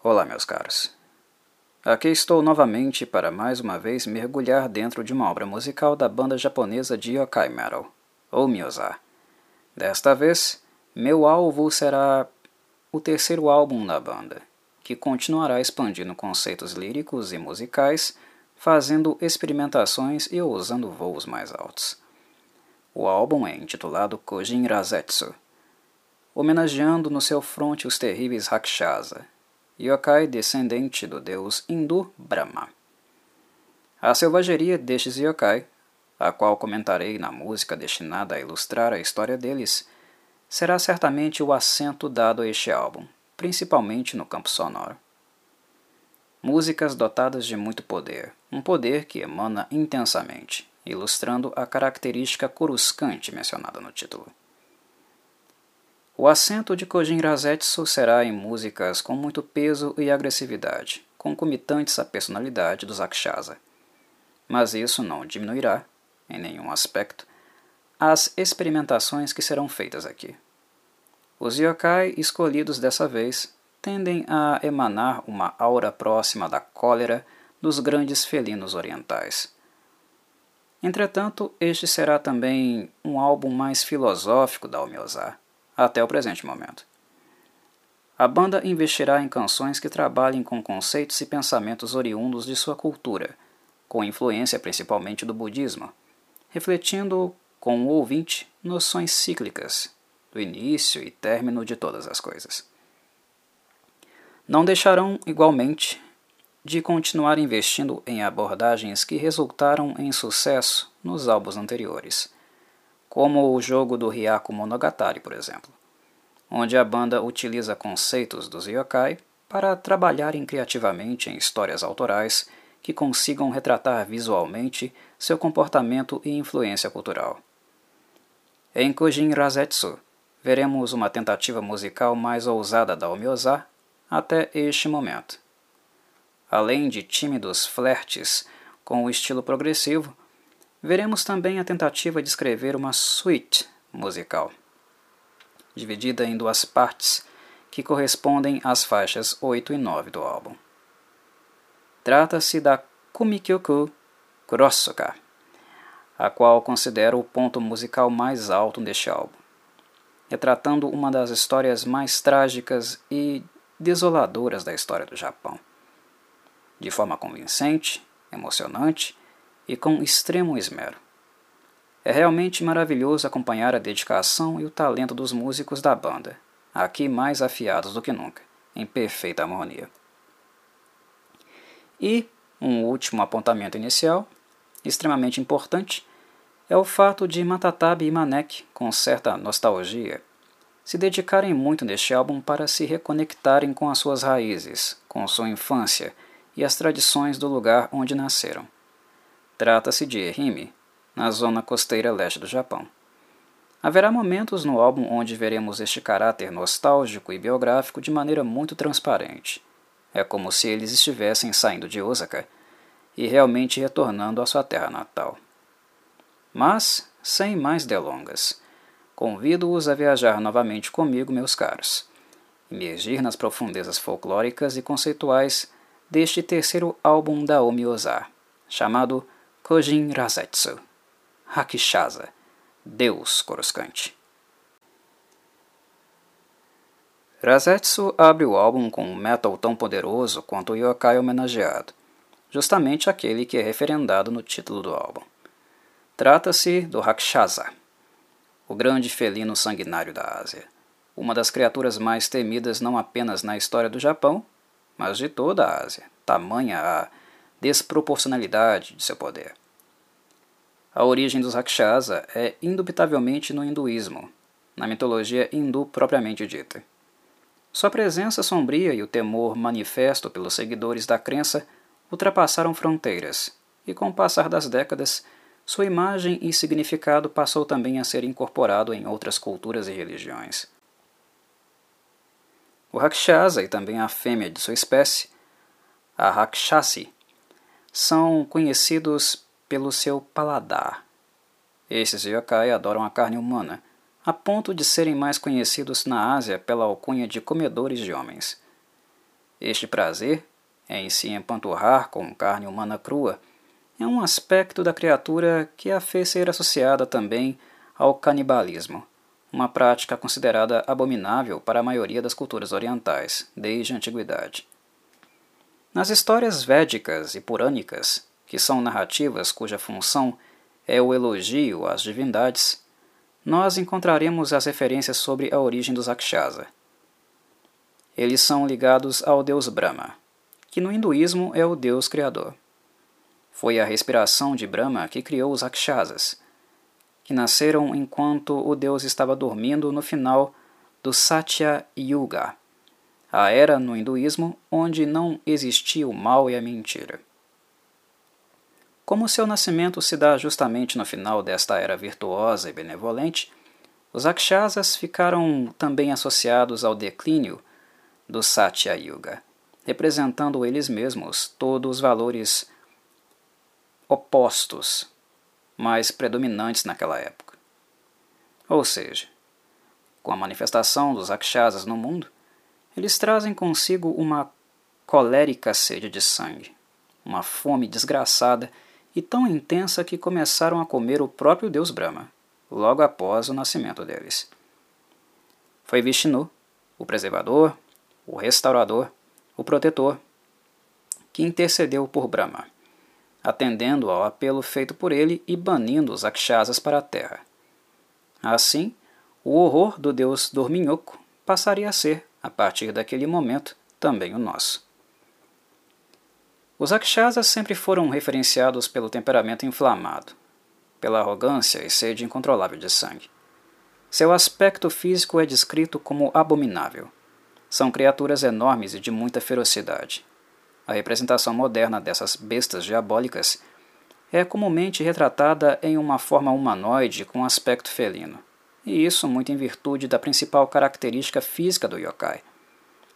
Olá, meus caros. Aqui estou novamente para mais uma vez mergulhar dentro de uma obra musical da banda japonesa de yokai metal, ou Mioza. Desta vez, meu alvo será o terceiro álbum da banda, que continuará expandindo conceitos líricos e musicais, fazendo experimentações e usando voos mais altos. O álbum é intitulado Kojin Razetsu, homenageando no seu fronte os terríveis Rakshasa, yokai descendente do deus hindu Brahma. A selvageria destes yokai, a qual comentarei na música destinada a ilustrar a história deles, será certamente o acento dado a este álbum, principalmente no campo sonoro. Músicas dotadas de muito poder, um poder que emana intensamente, ilustrando a característica coruscante mencionada no título. O acento de Kojin Razetsu será em músicas com muito peso e agressividade, concomitantes à personalidade dos Akshasa. Mas isso não diminuirá, em nenhum aspecto, as experimentações que serão feitas aqui. Os yokai escolhidos dessa vez tendem a emanar uma aura próxima da cólera dos grandes felinos orientais. Entretanto, este será também um álbum mais filosófico da Omiozar até o presente momento. A banda investirá em canções que trabalhem com conceitos e pensamentos oriundos de sua cultura, com influência principalmente do budismo, refletindo com o ouvinte noções cíclicas do início e término de todas as coisas. Não deixarão, igualmente, de continuar investindo em abordagens que resultaram em sucesso nos álbuns anteriores como o jogo do Hyaku Monogatari, por exemplo, onde a banda utiliza conceitos dos yokai para trabalharem criativamente em histórias autorais que consigam retratar visualmente seu comportamento e influência cultural. Em Kojin Razetsu, veremos uma tentativa musical mais ousada da Omyoza até este momento. Além de tímidos flertes com o estilo progressivo, Veremos também a tentativa de escrever uma suite musical, dividida em duas partes que correspondem às faixas 8 e 9 do álbum. Trata-se da Kumikyoku Kurosuka, a qual considero o ponto musical mais alto deste álbum, retratando uma das histórias mais trágicas e desoladoras da história do Japão. De forma convincente, emocionante e com extremo esmero. É realmente maravilhoso acompanhar a dedicação e o talento dos músicos da banda, aqui mais afiados do que nunca, em perfeita harmonia. E um último apontamento inicial, extremamente importante, é o fato de Matatabi e Manek, com certa nostalgia, se dedicarem muito neste álbum para se reconectarem com as suas raízes, com sua infância e as tradições do lugar onde nasceram. Trata-se de Ehime, na zona costeira leste do Japão. Haverá momentos no álbum onde veremos este caráter nostálgico e biográfico de maneira muito transparente. É como se eles estivessem saindo de Osaka e realmente retornando à sua terra natal. Mas, sem mais delongas, convido-os a viajar novamente comigo, meus caros, imergir nas profundezas folclóricas e conceituais deste terceiro álbum da Omi Ozar, chamado Kojin Razetsu, Rakshasa, Deus Coruscante. Razetsu abre o álbum com um metal tão poderoso quanto o yokai homenageado, justamente aquele que é referendado no título do álbum. Trata-se do Rakshasa, o grande felino sanguinário da Ásia, uma das criaturas mais temidas não apenas na história do Japão, mas de toda a Ásia, tamanha a desproporcionalidade de seu poder. A origem dos Rakshasa é indubitavelmente no hinduísmo, na mitologia hindu propriamente dita. Sua presença sombria e o temor manifesto pelos seguidores da crença ultrapassaram fronteiras, e com o passar das décadas, sua imagem e significado passou também a ser incorporado em outras culturas e religiões. O Rakshasa e também a fêmea de sua espécie, a Rakshasi, são conhecidos pelo seu paladar. Esses yokai adoram a carne humana, a ponto de serem mais conhecidos na Ásia pela alcunha de comedores de homens. Este prazer, em se empanturrar com carne humana crua, é um aspecto da criatura que a fez ser associada também ao canibalismo, uma prática considerada abominável para a maioria das culturas orientais, desde a antiguidade. Nas histórias védicas e purânicas, que são narrativas cuja função é o elogio às divindades, nós encontraremos as referências sobre a origem dos Akshasa. Eles são ligados ao deus Brahma, que no hinduísmo é o deus criador. Foi a respiração de Brahma que criou os Akshasas, que nasceram enquanto o deus estava dormindo no final do Satya Yuga, a era no hinduísmo onde não existia o mal e a mentira. Como seu nascimento se dá justamente no final desta era virtuosa e benevolente, os Akshasas ficaram também associados ao declínio do Satya Yuga, representando eles mesmos todos os valores opostos, mais predominantes naquela época. Ou seja, com a manifestação dos Akshasas no mundo, eles trazem consigo uma colérica sede de sangue, uma fome desgraçada e tão intensa que começaram a comer o próprio deus Brahma, logo após o nascimento deles. Foi Vishnu, o preservador, o restaurador, o protetor, que intercedeu por Brahma atendendo ao apelo feito por ele e banindo os Akshasas para a terra. Assim, o horror do deus Dorminhoco passaria a ser, a partir daquele momento, também o nosso. Os Akshasas sempre foram referenciados pelo temperamento inflamado, pela arrogância e sede incontrolável de sangue. Seu aspecto físico é descrito como abominável. São criaturas enormes e de muita ferocidade. A representação moderna dessas bestas diabólicas é comumente retratada em uma forma humanoide com aspecto felino, e isso muito em virtude da principal característica física do yokai,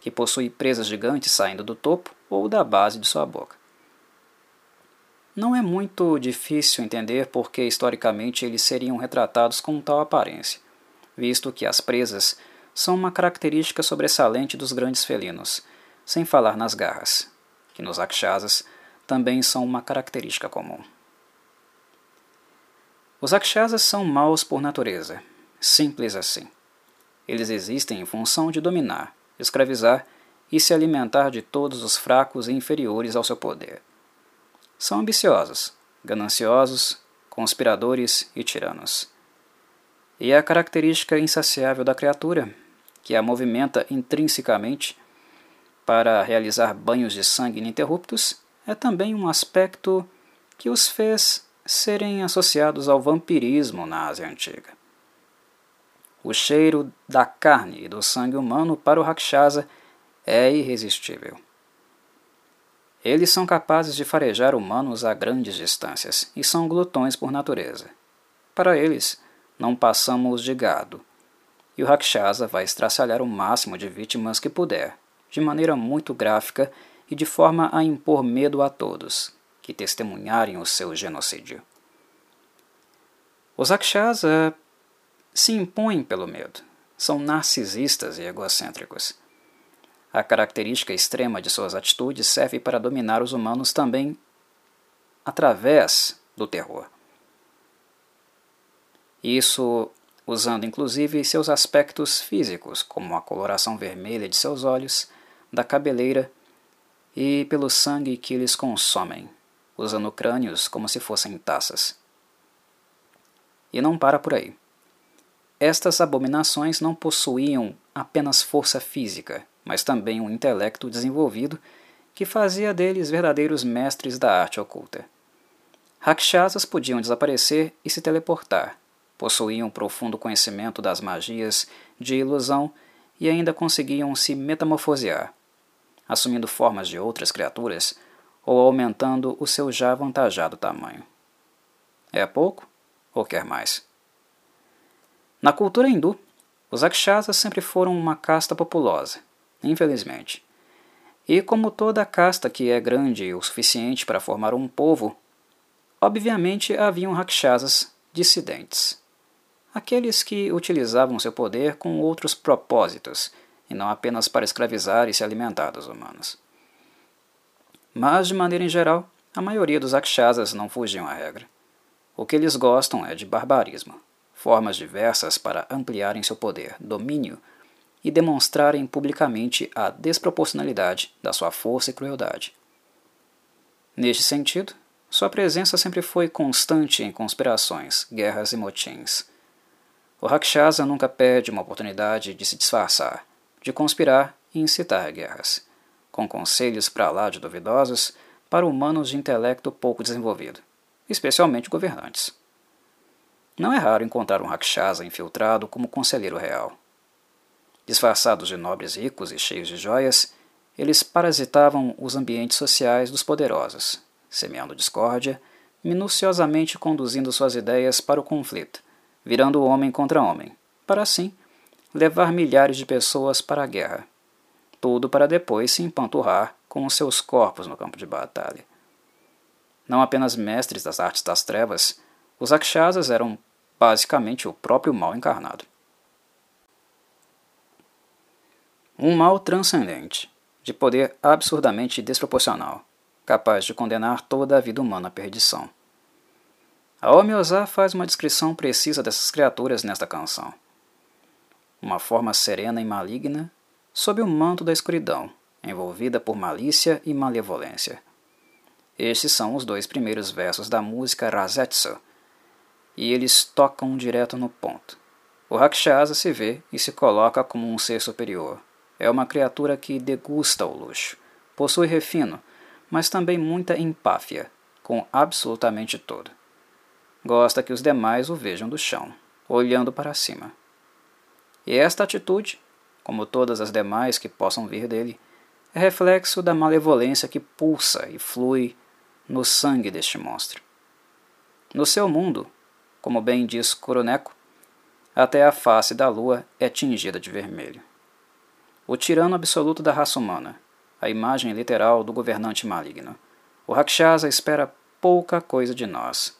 que possui presas gigantes saindo do topo ou da base de sua boca. Não é muito difícil entender por que historicamente eles seriam retratados com tal aparência, visto que as presas são uma característica sobressalente dos grandes felinos, sem falar nas garras que nos Akshasas também são uma característica comum. Os Akshasas são maus por natureza, simples assim. Eles existem em função de dominar, escravizar e se alimentar de todos os fracos e inferiores ao seu poder. São ambiciosos, gananciosos, conspiradores e tiranos. E é a característica insaciável da criatura, que a movimenta intrinsecamente para realizar banhos de sangue ininterruptos é também um aspecto que os fez serem associados ao vampirismo na Ásia Antiga. O cheiro da carne e do sangue humano para o Rakshasa é irresistível. Eles são capazes de farejar humanos a grandes distâncias e são glutões por natureza. Para eles, não passamos de gado, e o Rakshasa vai estraçalhar o máximo de vítimas que puder, de maneira muito gráfica e de forma a impor medo a todos que testemunharem o seu genocídio. Os Akshasa se impõem pelo medo, são narcisistas e egocêntricos. A característica extrema de suas atitudes serve para dominar os humanos também através do terror. Isso usando inclusive seus aspectos físicos, como a coloração vermelha de seus olhos, da cabeleira e pelo sangue que eles consomem, usando crânios como se fossem taças. E não para por aí. Estas abominações não possuíam apenas força física, mas também um intelecto desenvolvido que fazia deles verdadeiros mestres da arte oculta. Rakshasas podiam desaparecer e se teleportar, possuíam profundo conhecimento das magias de ilusão e ainda conseguiam se metamorfosear, assumindo formas de outras criaturas ou aumentando o seu já avantajado tamanho. É pouco ou quer mais? Na cultura hindu, os Akshasas sempre foram uma casta populosa, infelizmente. E como toda casta que é grande o suficiente para formar um povo, obviamente haviam Rakshasas dissidentes. Aqueles que utilizavam seu poder com outros propósitos e não apenas para escravizar e se alimentar dos humanos. Mas, de maneira em geral, a maioria dos Akshasas não fugiam à regra. O que eles gostam é de barbarismo, formas diversas para ampliarem seu poder, domínio e demonstrarem publicamente a desproporcionalidade da sua força e crueldade. Neste sentido, sua presença sempre foi constante em conspirações, guerras e motins. O Rakshasa nunca perde uma oportunidade de se disfarçar, de conspirar e incitar guerras, com conselhos para lá de duvidosos para humanos de intelecto pouco desenvolvido, especialmente governantes. Não é raro encontrar um Rakshasa infiltrado como conselheiro real. Disfarçados de nobres ricos e cheios de joias, eles parasitavam os ambientes sociais dos poderosos, semeando discórdia, minuciosamente conduzindo suas ideias para o conflito, virando homem contra homem, para assim levar milhares de pessoas para a guerra. Tudo para depois se empanturrar com os seus corpos no campo de batalha. Não apenas mestres das artes das trevas, os Akshasas eram basicamente o próprio mal encarnado. Um mal transcendente, de poder absurdamente desproporcional, capaz de condenar toda a vida humana à perdição. A Omiozá faz uma descrição precisa dessas criaturas nesta canção. Uma forma serena e maligna, sob o manto da escuridão, envolvida por malícia e malevolência. Estes são os dois primeiros versos da música Razetsu, e eles tocam direto no ponto. O Rakshasa se vê e se coloca como um ser superior, é uma criatura que degusta o luxo. Possui refino, mas também muita empáfia, com absolutamente tudo. Gosta que os demais o vejam do chão, olhando para cima. E esta atitude, como todas as demais que possam vir dele, é reflexo da malevolência que pulsa e flui no sangue deste monstro. No seu mundo, como bem diz Kuroneko, até a face da lua é tingida de vermelho o tirano absoluto da raça humana, a imagem literal do governante maligno. O Rakshasa espera pouca coisa de nós: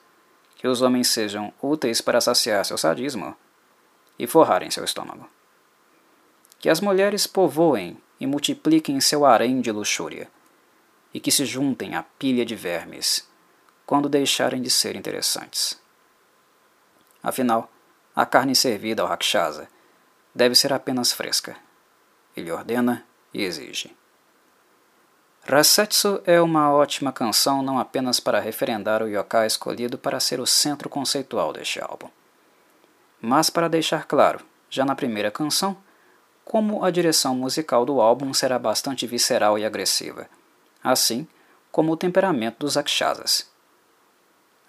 que os homens sejam úteis para saciar seu sadismo e forrarem seu estômago. Que as mulheres povoem e multipliquem seu harém de luxúria, e que se juntem à pilha de vermes quando deixarem de ser interessantes. Afinal, a carne servida ao Rakshasa deve ser apenas fresca ele ordena e exige. Rasetsu é uma ótima canção não apenas para referendar o yokai escolhido para ser o centro conceitual deste álbum, mas para deixar claro, já na primeira canção, como a direção musical do álbum será bastante visceral e agressiva, assim como o temperamento dos Akshasas.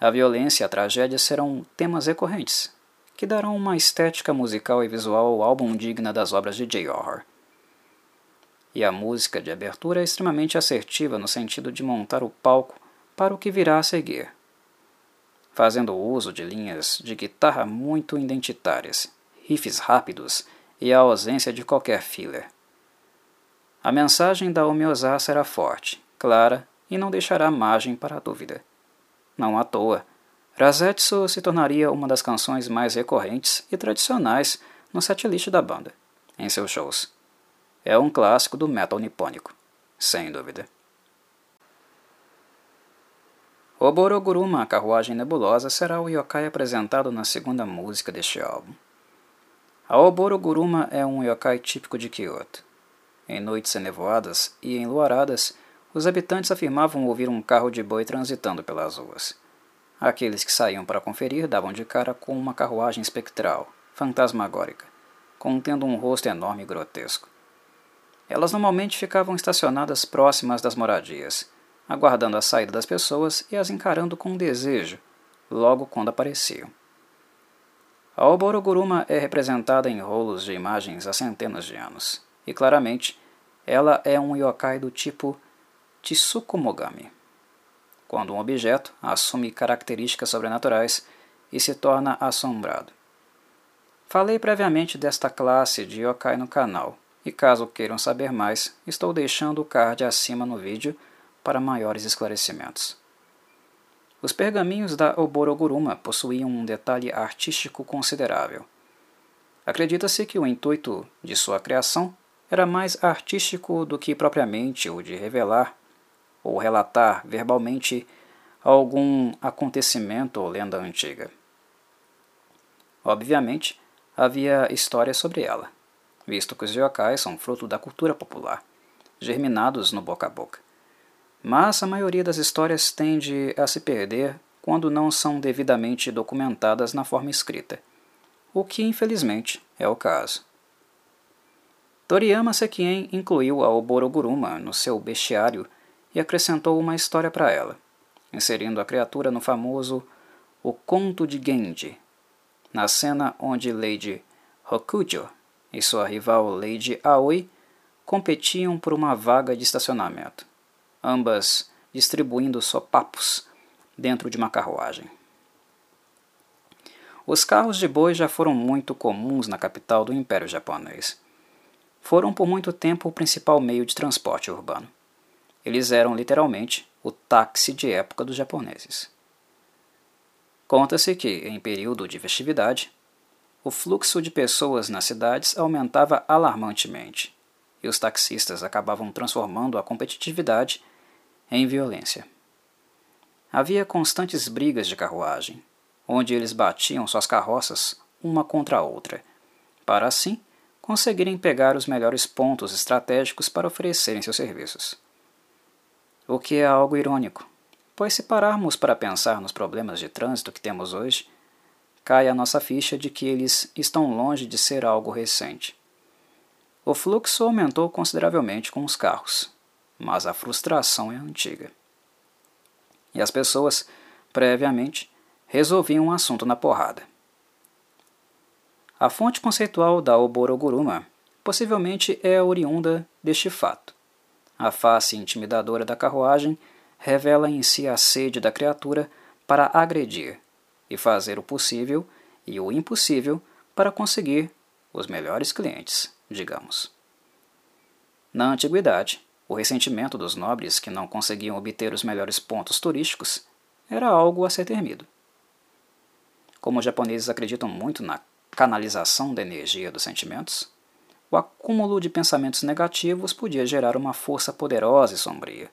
A violência e a tragédia serão temas recorrentes, que darão uma estética musical e visual ao álbum digna das obras de J. Horror e a música de abertura é extremamente assertiva no sentido de montar o palco para o que virá a seguir, fazendo uso de linhas de guitarra muito identitárias, riffs rápidos e a ausência de qualquer filler. A mensagem da Omiozá será forte, clara e não deixará margem para a dúvida. Não à toa, Razetsu se tornaria uma das canções mais recorrentes e tradicionais no setlist da banda, em seus shows é um clássico do metal nipônico, sem dúvida. O Boroguruma, a carruagem nebulosa, será o yokai apresentado na segunda música deste álbum. A Oboroguruma é um yokai típico de Kyoto. Em noites enevoadas e enluaradas, os habitantes afirmavam ouvir um carro de boi transitando pelas ruas. Aqueles que saíam para conferir davam de cara com uma carruagem espectral, fantasmagórica, contendo um rosto enorme e grotesco. Elas normalmente ficavam estacionadas próximas das moradias, aguardando a saída das pessoas e as encarando com desejo, logo quando apareciam. A Oboroguruma é representada em rolos de imagens há centenas de anos, e claramente ela é um yokai do tipo Tsukumogami, quando um objeto assume características sobrenaturais e se torna assombrado. Falei previamente desta classe de yokai no canal, e caso queiram saber mais, estou deixando o card acima no vídeo para maiores esclarecimentos. Os pergaminhos da Oboroguruma possuíam um detalhe artístico considerável. Acredita-se que o intuito de sua criação era mais artístico do que propriamente o de revelar ou relatar verbalmente algum acontecimento ou lenda antiga. Obviamente, havia histórias sobre ela, visto que os yokais são fruto da cultura popular, germinados no boca a boca. Mas a maioria das histórias tende a se perder quando não são devidamente documentadas na forma escrita, o que infelizmente é o caso. Toriyama Sekien incluiu a Oboroguruma no seu bestiário e acrescentou uma história para ela, inserindo a criatura no famoso O Conto de Genji, na cena onde Lady Hokujo e sua rival Lady Aoi competiam por uma vaga de estacionamento, ambas distribuindo sopapos dentro de uma carruagem. Os carros de boi já foram muito comuns na capital do Império Japonês. Foram por muito tempo o principal meio de transporte urbano. Eles eram literalmente o táxi de época dos japoneses. Conta-se que, em período de festividade, o fluxo de pessoas nas cidades aumentava alarmantemente e os taxistas acabavam transformando a competitividade em violência. Havia constantes brigas de carruagem, onde eles batiam suas carroças uma contra a outra, para assim conseguirem pegar os melhores pontos estratégicos para oferecerem seus serviços o que é algo irônico, pois se pararmos para pensar nos problemas de trânsito que temos hoje, cai a nossa ficha de que eles estão longe de ser algo recente. O fluxo aumentou consideravelmente com os carros, mas a frustração é antiga. E as pessoas, previamente, resolviam um assunto na porrada. A fonte conceitual da Oboroguruma possivelmente é oriunda deste fato. A face intimidadora da carruagem revela em si a sede da criatura para agredir e fazer o possível e o impossível para conseguir os melhores clientes, digamos. Na antiguidade, o ressentimento dos nobres que não conseguiam obter os melhores pontos turísticos era algo a ser temido. Como os japoneses acreditam muito na canalização da energia dos sentimentos, o acúmulo de pensamentos negativos podia gerar uma força poderosa e sombria,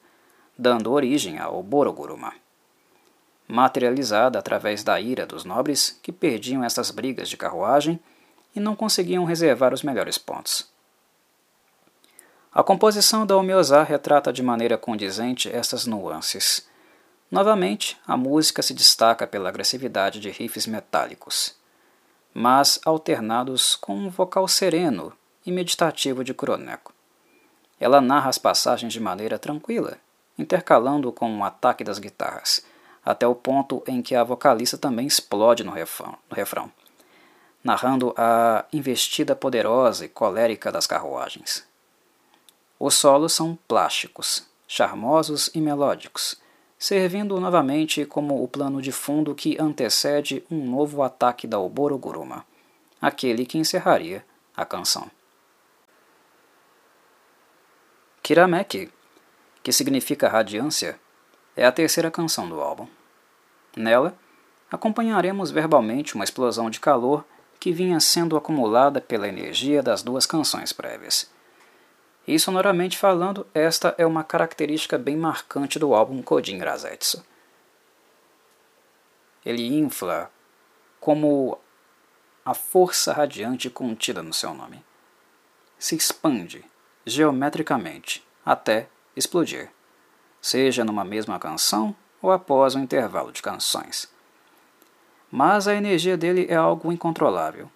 dando origem ao Boroguruma. Materializada através da ira dos nobres que perdiam essas brigas de carruagem e não conseguiam reservar os melhores pontos. A composição da Omiozá retrata de maneira condizente essas nuances. Novamente, a música se destaca pela agressividade de riffs metálicos, mas alternados com um vocal sereno e meditativo de Kuroneko. Ela narra as passagens de maneira tranquila, intercalando com um ataque das guitarras, até o ponto em que a vocalista também explode no refrão, no refrão narrando a investida poderosa e colérica das carruagens. Os solos são plásticos, charmosos e melódicos, servindo novamente como o plano de fundo que antecede um novo ataque da Oboroguruma, aquele que encerraria a canção. Kirameki, que significa radiância, é a terceira canção do álbum. Nela, acompanharemos verbalmente uma explosão de calor que vinha sendo acumulada pela energia das duas canções prévias. E sonoramente falando, esta é uma característica bem marcante do álbum Kodin Razetsu. Ele infla como a força radiante contida no seu nome. Se expande, geometricamente até explodir, seja numa mesma canção ou após um intervalo de canções. Mas a energia dele é algo incontrolável,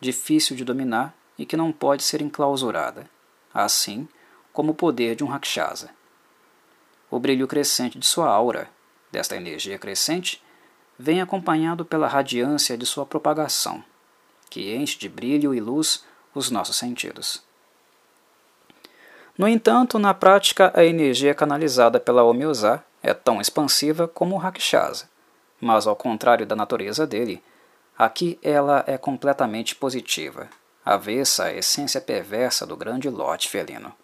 difícil de dominar e que não pode ser enclausurada, assim como o poder de um Rakshasa. O brilho crescente de sua aura, desta energia crescente, vem acompanhado pela radiância de sua propagação, que enche de brilho e luz os nossos sentidos. No entanto, na prática, a energia canalizada pela Omiozá é tão expansiva como o Rakshasa, mas ao contrário da natureza dele, aqui ela é completamente positiva, avessa à essência perversa do grande lote felino.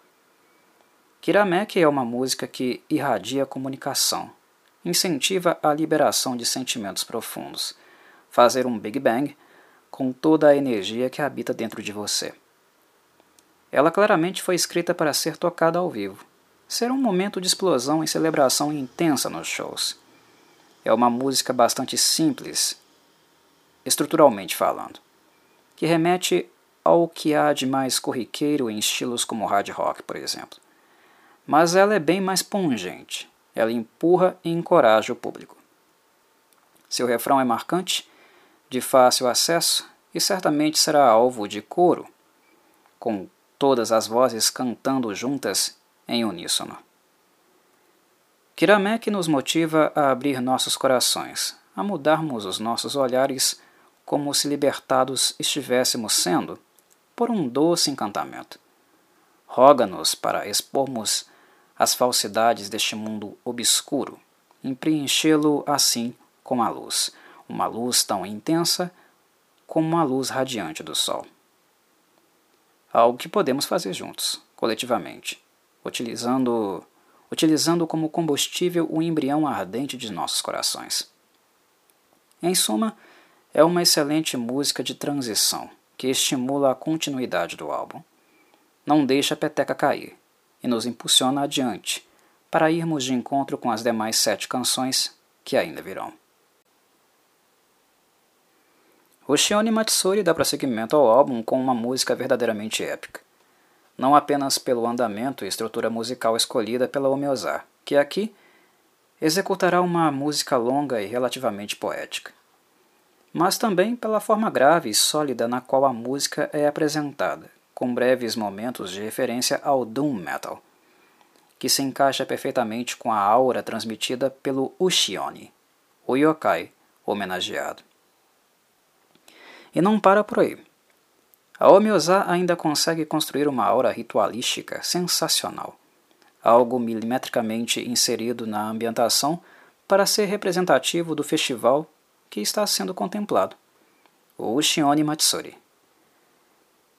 Kiramek é uma música que irradia comunicação, incentiva a liberação de sentimentos profundos, fazer um Big Bang com toda a energia que habita dentro de você. Ela claramente foi escrita para ser tocada ao vivo. Será um momento de explosão e celebração intensa nos shows. É uma música bastante simples, estruturalmente falando, que remete ao que há de mais corriqueiro em estilos como hard rock, por exemplo. Mas ela é bem mais pungente. Ela empurra e encoraja o público. Seu refrão é marcante, de fácil acesso e certamente será alvo de coro, com todas as vozes cantando juntas em uníssono. Kiramek nos motiva a abrir nossos corações, a mudarmos os nossos olhares como se libertados estivéssemos sendo por um doce encantamento. Roga-nos para expormos as falsidades deste mundo obscuro, em preenchê-lo assim com a luz, uma luz tão intensa como a luz radiante do sol. Algo que podemos fazer juntos, coletivamente, utilizando, utilizando como combustível o embrião ardente de nossos corações. Em suma, é uma excelente música de transição que estimula a continuidade do álbum. Não deixa a peteca cair e nos impulsiona adiante para irmos de encontro com as demais sete canções que ainda virão. O Shione Matsuri dá prosseguimento ao álbum com uma música verdadeiramente épica. Não apenas pelo andamento e estrutura musical escolhida pela Omeozar, que aqui executará uma música longa e relativamente poética, mas também pela forma grave e sólida na qual a música é apresentada, com breves momentos de referência ao Doom Metal, que se encaixa perfeitamente com a aura transmitida pelo Ushione, o yokai homenageado. E não para por aí. A Omiosa ainda consegue construir uma aura ritualística sensacional, algo milimetricamente inserido na ambientação para ser representativo do festival que está sendo contemplado, o Ushione Matsuri.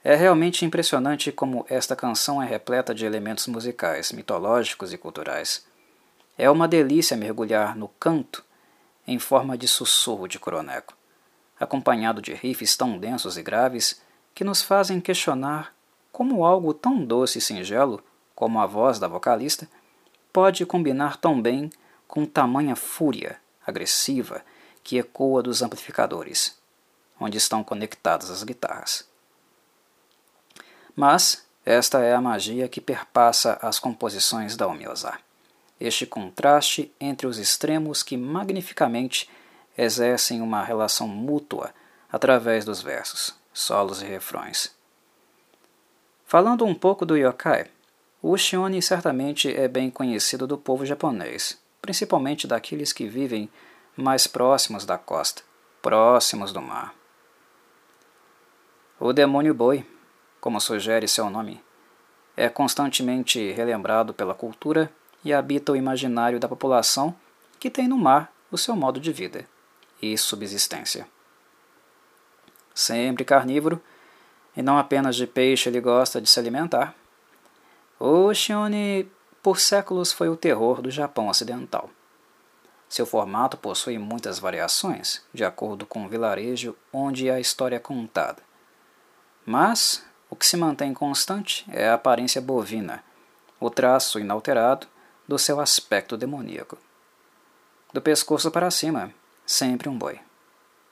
É realmente impressionante como esta canção é repleta de elementos musicais, mitológicos e culturais. É uma delícia mergulhar no canto em forma de sussurro de coroneco acompanhado de riffs tão densos e graves que nos fazem questionar como algo tão doce e singelo como a voz da vocalista pode combinar tão bem com tamanha fúria agressiva que ecoa dos amplificadores, onde estão conectadas as guitarras. Mas esta é a magia que perpassa as composições da Omiosa. Este contraste entre os extremos que magnificamente exercem uma relação mútua através dos versos, solos e refrões. Falando um pouco do yokai, o Shione certamente é bem conhecido do povo japonês, principalmente daqueles que vivem mais próximos da costa, próximos do mar. O demônio boi, como sugere seu nome, é constantemente relembrado pela cultura e habita o imaginário da população que tem no mar o seu modo de vida e subsistência. Sempre carnívoro, e não apenas de peixe ele gosta de se alimentar, o Shione por séculos foi o terror do Japão ocidental. Seu formato possui muitas variações, de acordo com o vilarejo onde a história é contada. Mas o que se mantém constante é a aparência bovina, o traço inalterado do seu aspecto demoníaco. Do pescoço para cima, sempre um boi.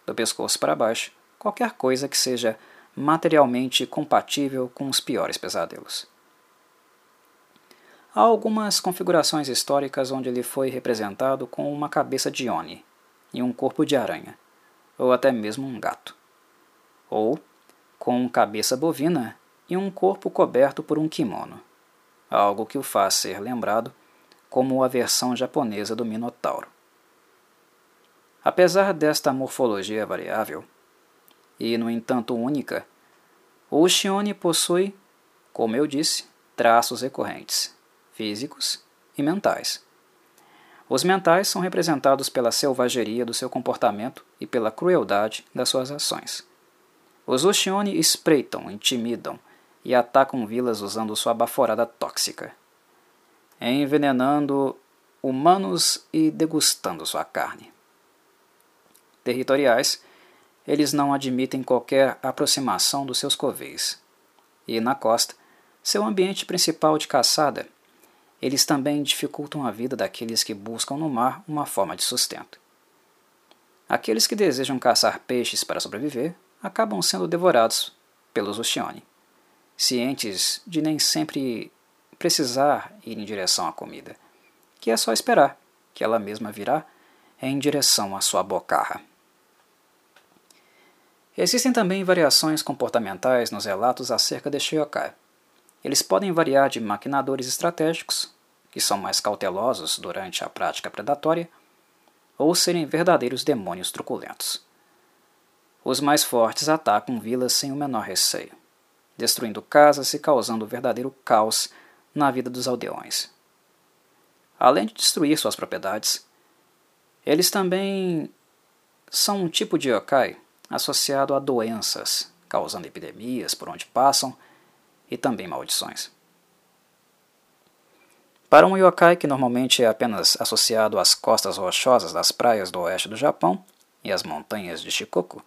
Do pescoço para baixo, qualquer coisa que seja materialmente compatível com os piores pesadelos. Há algumas configurações históricas onde ele foi representado com uma cabeça de Oni e um corpo de aranha, ou até mesmo um gato. Ou com cabeça bovina e um corpo coberto por um kimono, algo que o faz ser lembrado como a versão japonesa do Minotauro. Apesar desta morfologia variável, e no entanto única, o Shione possui, como eu disse, traços recorrentes, físicos e mentais. Os mentais são representados pela selvageria do seu comportamento e pela crueldade das suas ações. Os Ushione espreitam, intimidam e atacam vilas usando sua baforada tóxica, envenenando humanos e degustando sua carne territoriais, eles não admitem qualquer aproximação dos seus coveis. E na costa, seu ambiente principal de caçada, eles também dificultam a vida daqueles que buscam no mar uma forma de sustento. Aqueles que desejam caçar peixes para sobreviver acabam sendo devorados pelos Oshioni, cientes de nem sempre precisar ir em direção à comida, que é só esperar que ela mesma virá em direção à sua bocarra. Existem também variações comportamentais nos relatos acerca de yokai. Eles podem variar de maquinadores estratégicos, que são mais cautelosos durante a prática predatória, ou serem verdadeiros demônios truculentos. Os mais fortes atacam vilas sem o menor receio, destruindo casas e causando verdadeiro caos na vida dos aldeões. Além de destruir suas propriedades, eles também são um tipo de yokai associado a doenças, causando epidemias por onde passam e também maldições. Para um yokai que normalmente é apenas associado às costas rochosas das praias do oeste do Japão e às montanhas de Shikoku,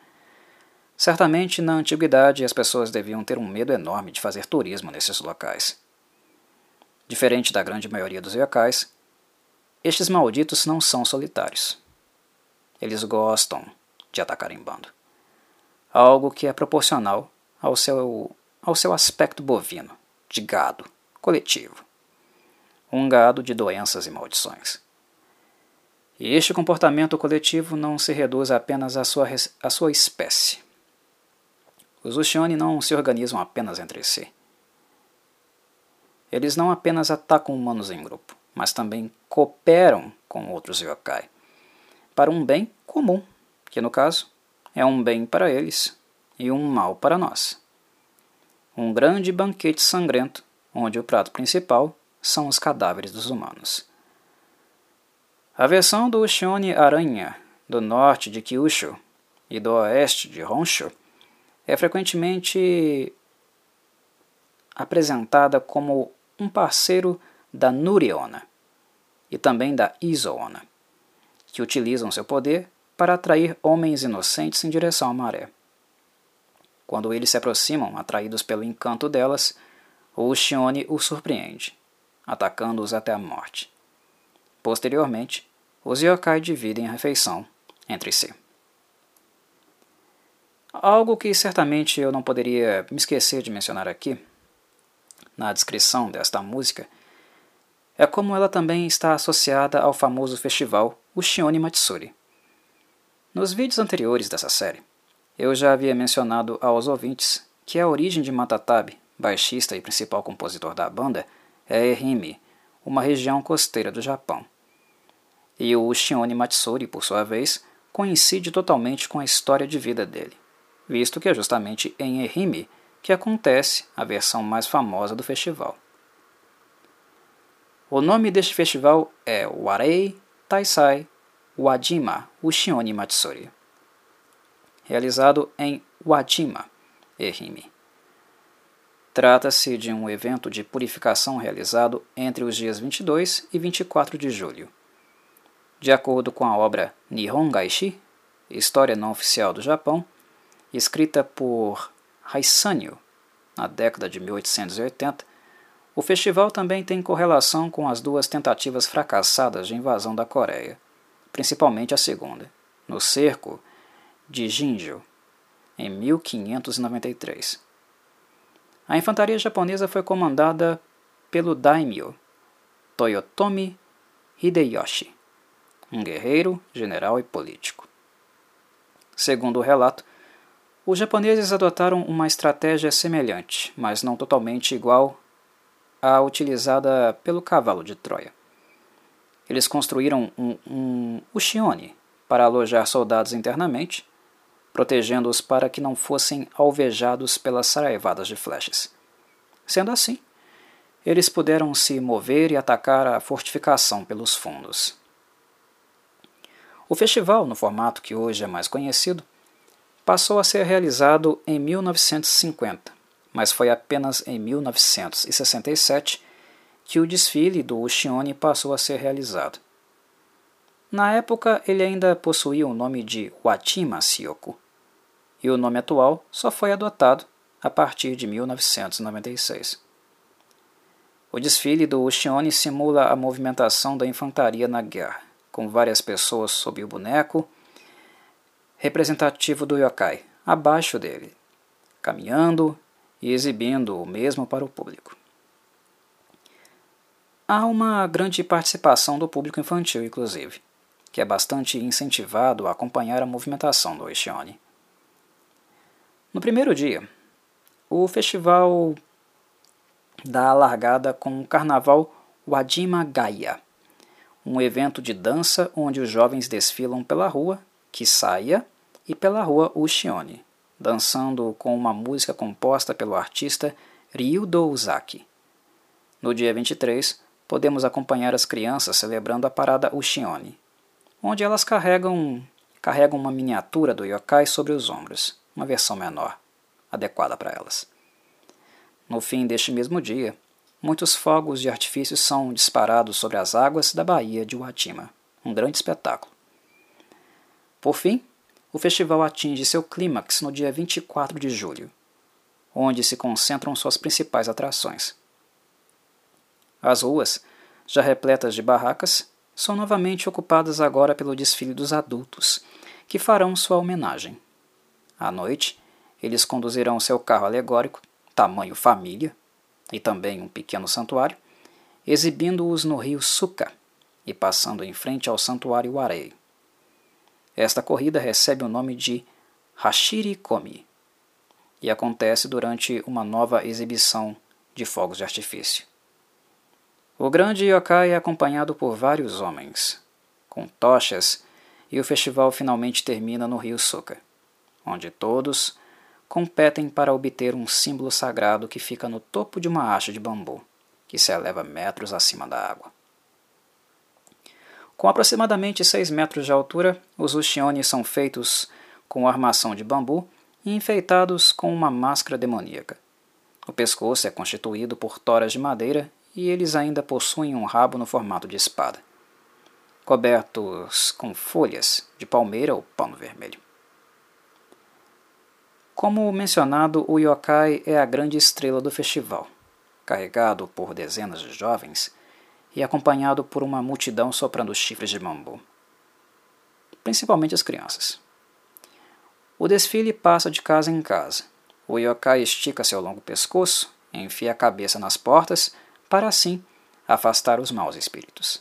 certamente na antiguidade as pessoas deviam ter um medo enorme de fazer turismo nesses locais. Diferente da grande maioria dos yokais, estes malditos não são solitários. Eles gostam de atacar em bando. Algo que é proporcional ao seu, ao seu aspecto bovino, de gado, coletivo. Um gado de doenças e maldições. E este comportamento coletivo não se reduz apenas à sua, à sua espécie. Os Ushioni não se organizam apenas entre si. Eles não apenas atacam humanos em grupo, mas também cooperam com outros yokai para um bem comum, que no caso é um bem para eles e um mal para nós. Um grande banquete sangrento, onde o prato principal são os cadáveres dos humanos. A versão do Shione Aranha, do norte de Kyushu e do oeste de Honshu, é frequentemente apresentada como um parceiro da Nuriona e também da Isoona, que utilizam seu poder para atrair homens inocentes em direção à maré. Quando eles se aproximam, atraídos pelo encanto delas, o Shione os surpreende, atacando-os até a morte. Posteriormente, os yokai dividem a refeição entre si. Algo que certamente eu não poderia me esquecer de mencionar aqui na descrição desta música é como ela também está associada ao famoso festival Ushioni Matsuri. Nos vídeos anteriores dessa série, eu já havia mencionado aos ouvintes que a origem de Matatabe, baixista e principal compositor da banda, é Ehime, uma região costeira do Japão. E o Ushioni Matsuri, por sua vez, coincide totalmente com a história de vida dele, visto que é justamente em Ehime que acontece a versão mais famosa do festival. O nome deste festival é Warei Taisai Wajima Ushioni Matsuri, realizado em Wajima, Ehime. Trata-se de um evento de purificação realizado entre os dias 22 e 24 de julho. De acordo com a obra Nihon Gaishi, História Não Oficial do Japão, escrita por Haisanyo, na década de 1880, o festival também tem correlação com as duas tentativas fracassadas de invasão da Coreia, principalmente a segunda, no cerco de Jinju, em 1593. A infantaria japonesa foi comandada pelo daimyo Toyotomi Hideyoshi, um guerreiro, general e político. Segundo o relato, os japoneses adotaram uma estratégia semelhante, mas não totalmente igual à utilizada pelo cavalo de Troia. Eles construíram um, um para alojar soldados internamente, protegendo-os para que não fossem alvejados pelas saraivadas de flechas. Sendo assim, eles puderam se mover e atacar a fortificação pelos fundos. O festival, no formato que hoje é mais conhecido, passou a ser realizado em 1950, mas foi apenas em 1967 que o desfile do Ushione passou a ser realizado. Na época, ele ainda possuía o nome de Watima Syoku, e o nome atual só foi adotado a partir de 1996. O desfile do Ushione simula a movimentação da infantaria na guerra, com várias pessoas sob o boneco representativo do yokai, abaixo dele, caminhando e exibindo o mesmo para o público. Há uma grande participação do público infantil, inclusive, que é bastante incentivado a acompanhar a movimentação do Ishione. No primeiro dia, o festival dá a largada com o carnaval Wajima Gaya, um evento de dança onde os jovens desfilam pela rua Kisaya e pela rua Ushione, dançando com uma música composta pelo artista Ryudo Uzaki. No dia 23, podemos acompanhar as crianças celebrando a parada Ushione, onde elas carregam, carregam uma miniatura do yokai sobre os ombros, uma versão menor, adequada para elas. No fim deste mesmo dia, muitos fogos de artifício são disparados sobre as águas da Baía de Uatima, um grande espetáculo. Por fim, o festival atinge seu clímax no dia 24 de julho, onde se concentram suas principais atrações. As ruas, já repletas de barracas, são novamente ocupadas agora pelo desfile dos adultos, que farão sua homenagem. À noite, eles conduzirão seu carro alegórico, tamanho família, e também um pequeno santuário, exibindo-os no rio Suca e passando em frente ao santuário Warei. Esta corrida recebe o nome de Hashiri Komi e acontece durante uma nova exibição de fogos de artifício. O grande yokai é acompanhado por vários homens, com tochas, e o festival finalmente termina no rio Suka, onde todos competem para obter um símbolo sagrado que fica no topo de uma haste de bambu, que se eleva metros acima da água. Com aproximadamente 6 metros de altura, os ushiones são feitos com armação de bambu e enfeitados com uma máscara demoníaca. O pescoço é constituído por toras de madeira e eles ainda possuem um rabo no formato de espada, cobertos com folhas de palmeira ou pano vermelho. Como mencionado, o yokai é a grande estrela do festival, carregado por dezenas de jovens e acompanhado por uma multidão soprando chifres de bambu, principalmente as crianças. O desfile passa de casa em casa. O yokai estica seu longo pescoço, enfia a cabeça nas portas para assim afastar os maus espíritos.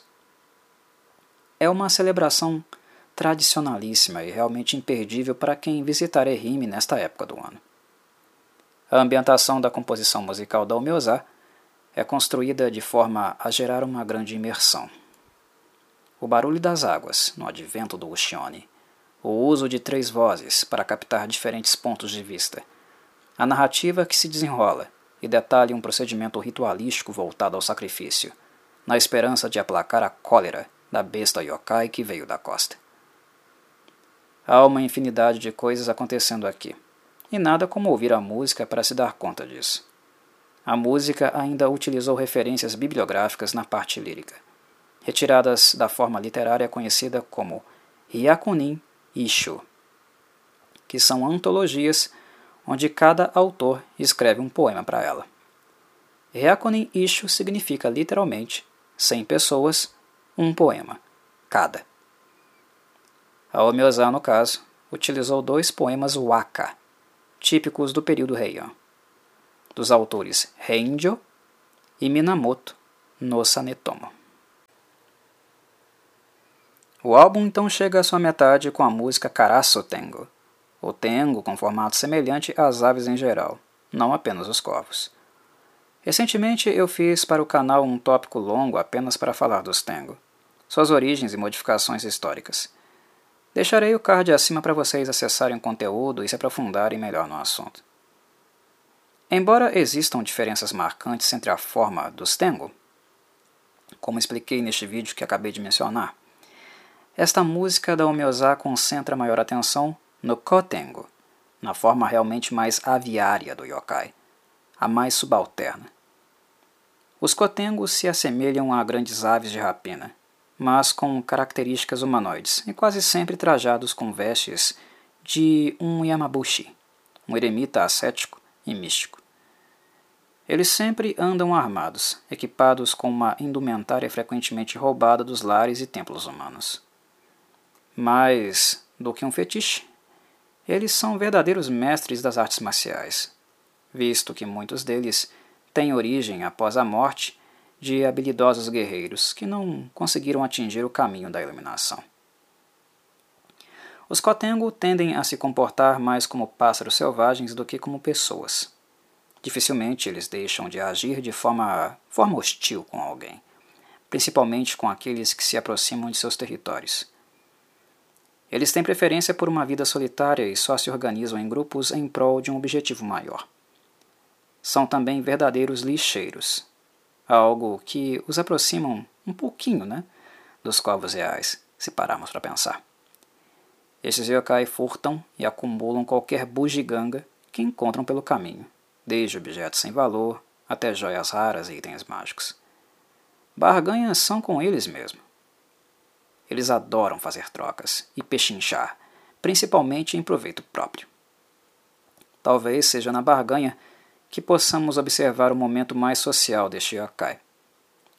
É uma celebração tradicionalíssima e realmente imperdível para quem visitar Ehime nesta época do ano. A ambientação da composição musical da Omeozá é construída de forma a gerar uma grande imersão. O barulho das águas, no advento do Ushione, o uso de três vozes para captar diferentes pontos de vista, a narrativa que se desenrola e detalhe um procedimento ritualístico voltado ao sacrifício, na esperança de aplacar a cólera da besta yokai que veio da costa. Há uma infinidade de coisas acontecendo aqui, e nada como ouvir a música para se dar conta disso. A música ainda utilizou referências bibliográficas na parte lírica, retiradas da forma literária conhecida como Hyakunin Ishu, que são antologias onde cada autor escreve um poema para ela. Ryakunin Ishu significa literalmente 100 pessoas, um poema, cada. A Omyoza, no caso, utilizou dois poemas waka, típicos do período Heian, dos autores Renjo e Minamoto no Sanetomo. O álbum então chega à sua metade com a música Karasu Tengo, o tengo com formato semelhante às aves em geral, não apenas os corvos. Recentemente eu fiz para o canal um tópico longo apenas para falar dos tengo, suas origens e modificações históricas. Deixarei o card acima para vocês acessarem o conteúdo e se aprofundarem melhor no assunto. Embora existam diferenças marcantes entre a forma dos tengo, como expliquei neste vídeo que acabei de mencionar, esta música da Omeozá concentra maior atenção no Kotengo, na forma realmente mais aviária do yokai, a mais subalterna. Os Kotengos se assemelham a grandes aves de rapina, mas com características humanoides e quase sempre trajados com vestes de um Yamabushi, um eremita ascético e místico. Eles sempre andam armados, equipados com uma indumentária frequentemente roubada dos lares e templos humanos. Mais do que um fetiche, eles são verdadeiros mestres das artes marciais, visto que muitos deles têm origem após a morte de habilidosos guerreiros que não conseguiram atingir o caminho da iluminação. Os Kotengo tendem a se comportar mais como pássaros selvagens do que como pessoas. Dificilmente eles deixam de agir de forma, forma hostil com alguém, principalmente com aqueles que se aproximam de seus territórios. Eles têm preferência por uma vida solitária e só se organizam em grupos em prol de um objetivo maior. São também verdadeiros lixeiros, algo que os aproximam um pouquinho né, dos corvos reais, se pararmos para pensar. Esses yokai furtam e acumulam qualquer bugiganga que encontram pelo caminho, desde objetos sem valor até joias raras e itens mágicos. Barganhas são com eles mesmo. Eles adoram fazer trocas e pechinchar, principalmente em proveito próprio. Talvez seja na barganha que possamos observar o momento mais social deste yokai,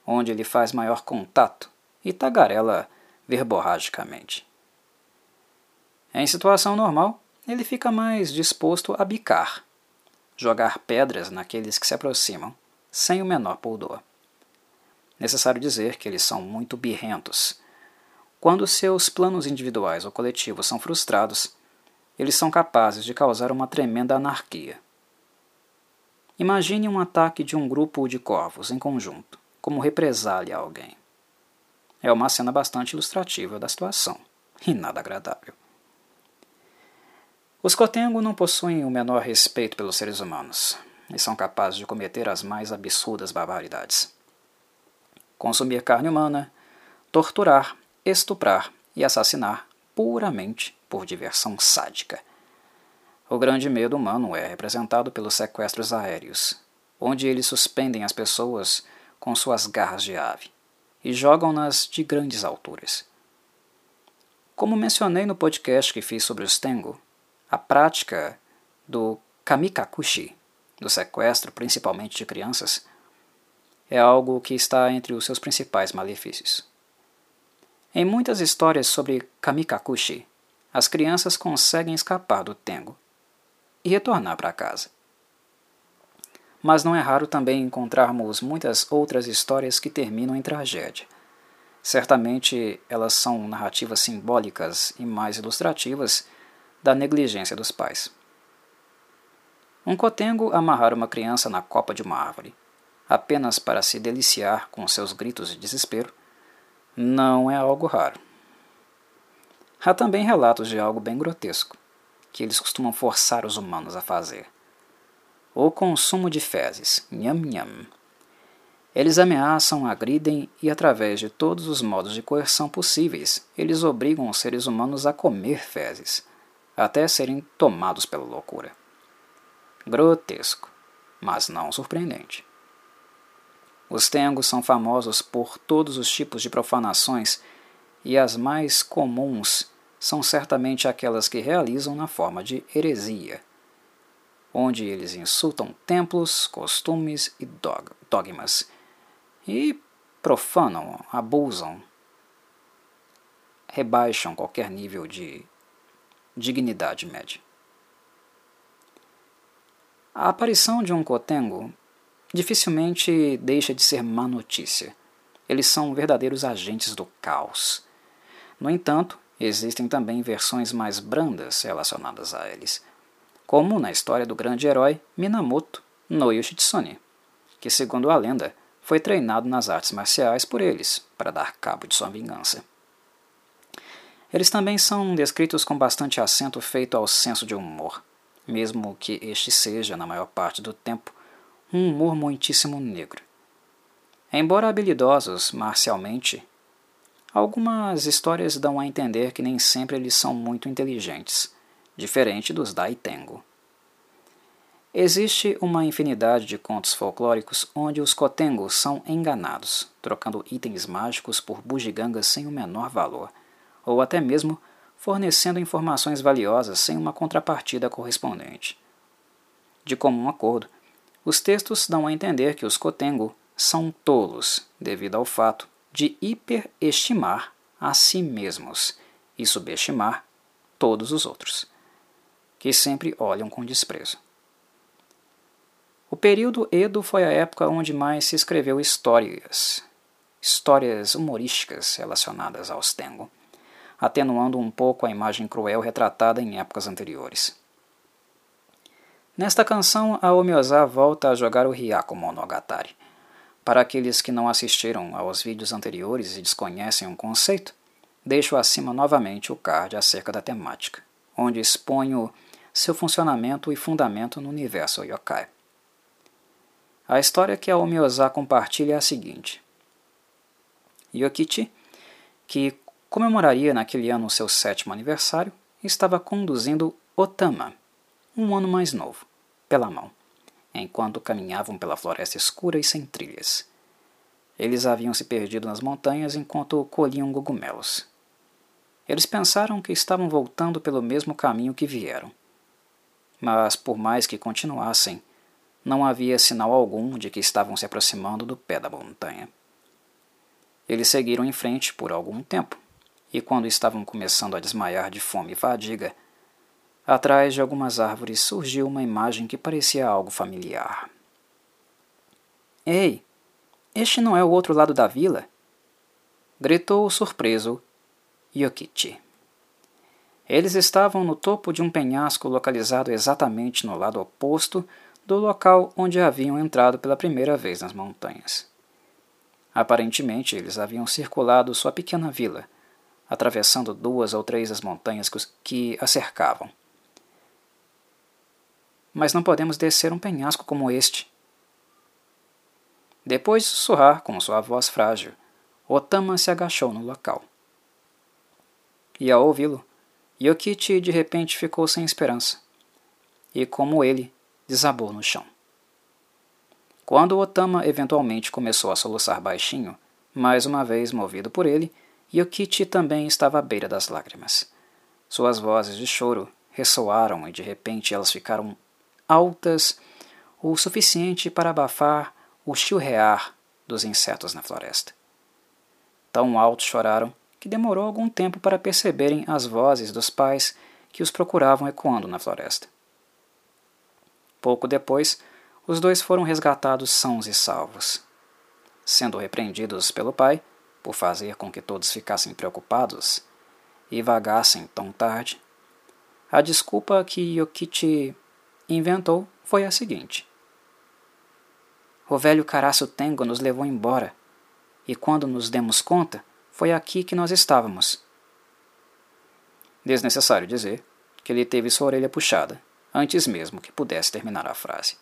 onde ele faz maior contato e tagarela verborragicamente. Em situação normal, ele fica mais disposto a bicar, jogar pedras naqueles que se aproximam, sem o menor pudor. Necessário dizer que eles são muito birrentos. Quando seus planos individuais ou coletivos são frustrados, eles são capazes de causar uma tremenda anarquia. Imagine um ataque de um grupo de corvos em conjunto, como represália a alguém. É uma cena bastante ilustrativa da situação, e nada agradável. Os Kotengo não possuem o menor respeito pelos seres humanos e são capazes de cometer as mais absurdas barbaridades. Consumir carne humana, torturar, estuprar e assassinar puramente por diversão sádica. O grande medo humano é representado pelos sequestros aéreos, onde eles suspendem as pessoas com suas garras de ave e jogam-nas de grandes alturas. Como mencionei no podcast que fiz sobre os Tengo, a prática do kamikakushi, do sequestro principalmente de crianças, é algo que está entre os seus principais malefícios. Em muitas histórias sobre kamikakushi, as crianças conseguem escapar do tengo e retornar para casa. Mas não é raro também encontrarmos muitas outras histórias que terminam em tragédia. Certamente elas são narrativas simbólicas e mais ilustrativas da negligência dos pais. Um cotengo amarrar uma criança na copa de uma árvore, apenas para se deliciar com seus gritos de desespero, não é algo raro. Há também relatos de algo bem grotesco, que eles costumam forçar os humanos a fazer. O consumo de fezes, nham nham. Eles ameaçam, agridem e, através de todos os modos de coerção possíveis, eles obrigam os seres humanos a comer fezes, até serem tomados pela loucura. Grotesco, mas não surpreendente. Os tengos são famosos por todos os tipos de profanações e as mais comuns são certamente aquelas que realizam na forma de heresia, onde eles insultam templos, costumes e dogmas e profanam, abusam, rebaixam qualquer nível de dignidade média. A aparição de um cotengo dificilmente deixa de ser má notícia. Eles são verdadeiros agentes do caos. No entanto, existem também versões mais brandas relacionadas a eles, como na história do grande herói Minamoto no Yoshitsune, que, segundo a lenda, foi treinado nas artes marciais por eles para dar cabo de sua vingança. Eles também são descritos com bastante acento feito ao senso de humor, mesmo que este seja, na maior parte do tempo, um humor muitíssimo negro. Embora habilidosos marcialmente, algumas histórias dão a entender que nem sempre eles são muito inteligentes, diferente dos Daitengo. Existe uma infinidade de contos folclóricos onde os Kotengos são enganados, trocando itens mágicos por bugigangas sem o menor valor ou até mesmo fornecendo informações valiosas sem uma contrapartida correspondente. De comum acordo, Os textos dão a entender que os Kotengo são tolos devido ao fato de hiperestimar a si mesmos e subestimar todos os outros, que sempre olham com desprezo. O período Edo foi a época onde mais se escreveu histórias, histórias humorísticas relacionadas aos Tengo, atenuando um pouco a imagem cruel retratada em épocas anteriores. Nesta canção, a Omioza volta a jogar o Hyako Monogatari. Para aqueles que não assistiram aos vídeos anteriores e desconhecem o conceito, deixo acima novamente o card acerca da temática, onde exponho seu funcionamento e fundamento no universo yokai. A história que a Omioza compartilha é a seguinte. Yokichi, que comemoraria naquele ano seu sétimo aniversário, estava conduzindo Otama, um ano mais novo, pela mão, enquanto caminhavam pela floresta escura e sem trilhas. Eles haviam se perdido nas montanhas enquanto colhiam cogumelos. Eles pensaram que estavam voltando pelo mesmo caminho que vieram. Mas, por mais que continuassem, não havia sinal algum de que estavam se aproximando do pé da montanha. Eles seguiram em frente por algum tempo, e quando estavam começando a desmaiar de fome e fadiga, atrás de algumas árvores surgiu uma imagem que parecia algo familiar. Ei, este não é o outro lado da vila? gritou surpreso Yokichi. Eles estavam no topo de um penhasco localizado exatamente no lado oposto do local onde haviam entrado pela primeira vez nas montanhas. Aparentemente, eles haviam circulado sua pequena vila, atravessando duas ou três das montanhas que a cercavam. Mas não podemos descer um penhasco como este. Depois de sussurrar com sua voz frágil, Otama se agachou no local. E ao ouvi-lo, Yokichi de repente ficou sem esperança. E como ele, desabou no chão. Quando Otama eventualmente começou a soluçar baixinho, mais uma vez movido por ele, Yokichi também estava à beira das lágrimas. Suas vozes de choro ressoaram e de repente elas ficaram altas o suficiente para abafar o chilrear dos insetos na floresta. Tão alto choraram que demorou algum tempo para perceberem as vozes dos pais que os procuravam ecoando na floresta. Pouco depois, os dois foram resgatados sãos e salvos. Sendo repreendidos pelo pai, por fazer com que todos ficassem preocupados e vagassem tão tarde, a desculpa que Yokichi inventou foi a seguinte: O velho Caraço Tengo nos levou embora, e quando nos demos conta, foi aqui que nós estávamos. Desnecessário dizer que ele teve sua orelha puxada, antes mesmo que pudesse terminar a frase.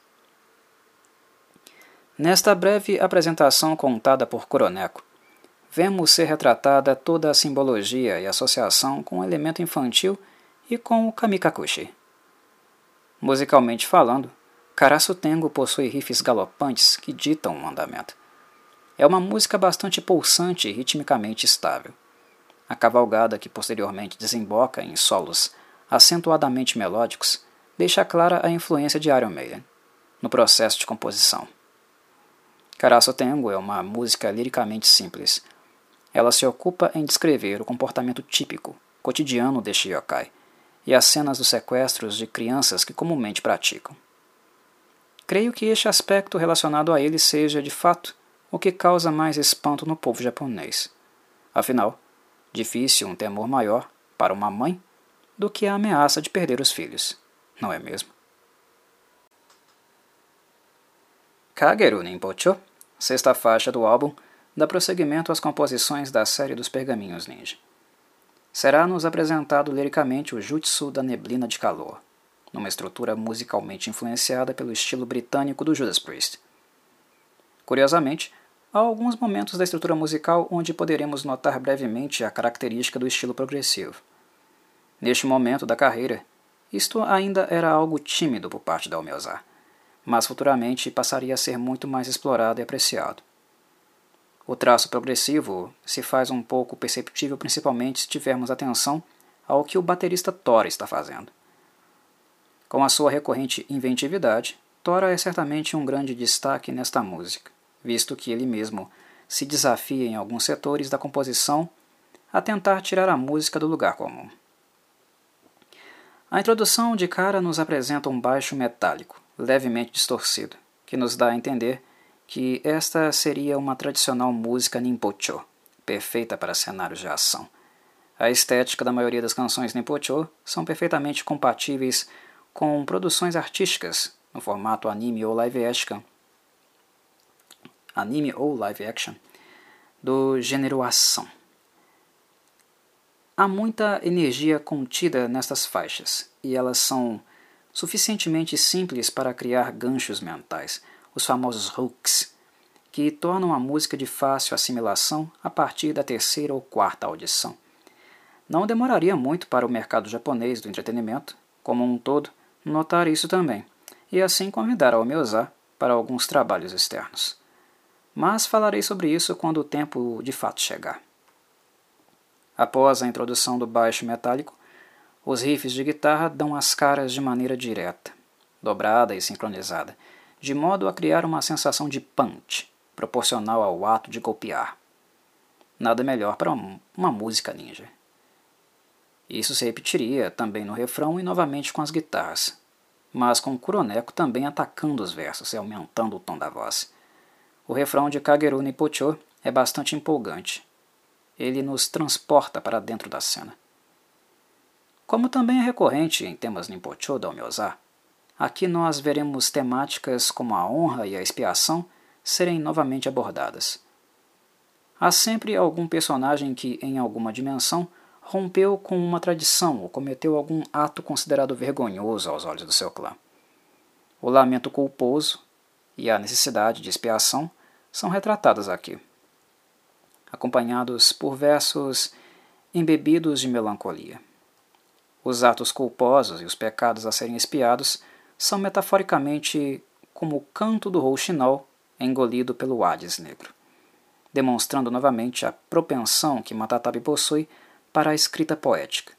Nesta breve apresentação contada por Coroneco, vemos ser retratada toda a simbologia e associação com o elemento infantil e com o kamikakushi. Musicalmente falando, Karasu Tengo possui riffs galopantes que ditam o andamento. É uma música bastante pulsante e ritmicamente estável. A cavalgada que posteriormente desemboca em solos acentuadamente melódicos deixa clara a influência de Iron Maiden no processo de composição. Caraço Tengo é uma música liricamente simples. Ela se ocupa em descrever o comportamento típico, cotidiano deste yokai e as cenas dos sequestros de crianças que comumente praticam. Creio que este aspecto relacionado a ele seja, de fato, o que causa mais espanto no povo japonês. Afinal, difícil um temor maior para uma mãe do que a ameaça de perder os filhos, não é mesmo? Kageru Ninpocho, sexta faixa do álbum, dá prosseguimento às composições da série dos Pergaminhos Ninja. Será-nos apresentado liricamente o Jutsu da Neblina de Calor, numa estrutura musicalmente influenciada pelo estilo britânico do Judas Priest. Curiosamente, há alguns momentos da estrutura musical onde poderemos notar brevemente a característica do estilo progressivo. Neste momento da carreira, isto ainda era algo tímido por parte da Almeozar, mas futuramente passaria a ser muito mais explorado e apreciado. O traço progressivo se faz um pouco perceptível principalmente se tivermos atenção ao que o baterista Thor está fazendo. Com a sua recorrente inventividade, Tora é certamente um grande destaque nesta música, visto que ele mesmo se desafia em alguns setores da composição a tentar tirar a música do lugar comum. A introdução de cara nos apresenta um baixo metálico, levemente distorcido, que nos dá a entender que esta seria uma tradicional música nimpocho, perfeita para cenários de ação. A estética da maioria das canções nimpocho são perfeitamente compatíveis com produções artísticas no formato anime ou live action, anime ou live action do gênero ação. Há muita energia contida nestas faixas, e elas são suficientemente simples para criar ganchos mentais, os famosos hooks, que tornam a música de fácil assimilação a partir da terceira ou quarta audição. Não demoraria muito para o mercado japonês do entretenimento, como um todo, notar isso também, e assim convidar a Omeozá para alguns trabalhos externos. Mas falarei sobre isso quando o tempo de fato chegar. Após a introdução do baixo metálico, os riffs de guitarra dão as caras de maneira direta, dobrada e sincronizada, de modo a criar uma sensação de punch, proporcional ao ato de golpear. Nada melhor para uma música ninja. Isso se repetiria também no refrão e novamente com as guitarras, mas com o Kuroneko também atacando os versos e aumentando o tom da voz. O refrão de Kageru Nipocho é bastante empolgante, ele nos transporta para dentro da cena. Como também é recorrente em temas Nimpocho da Omyoza, aqui nós veremos temáticas como a honra e a expiação serem novamente abordadas. Há sempre algum personagem que, em alguma dimensão, rompeu com uma tradição ou cometeu algum ato considerado vergonhoso aos olhos do seu clã. O lamento culposo e a necessidade de expiação são retratadas aqui acompanhados por versos embebidos de melancolia. Os atos culposos e os pecados a serem espiados são metaforicamente como o canto do rouxinol engolido pelo Hades negro, demonstrando novamente a propensão que Matatabi possui para a escrita poética,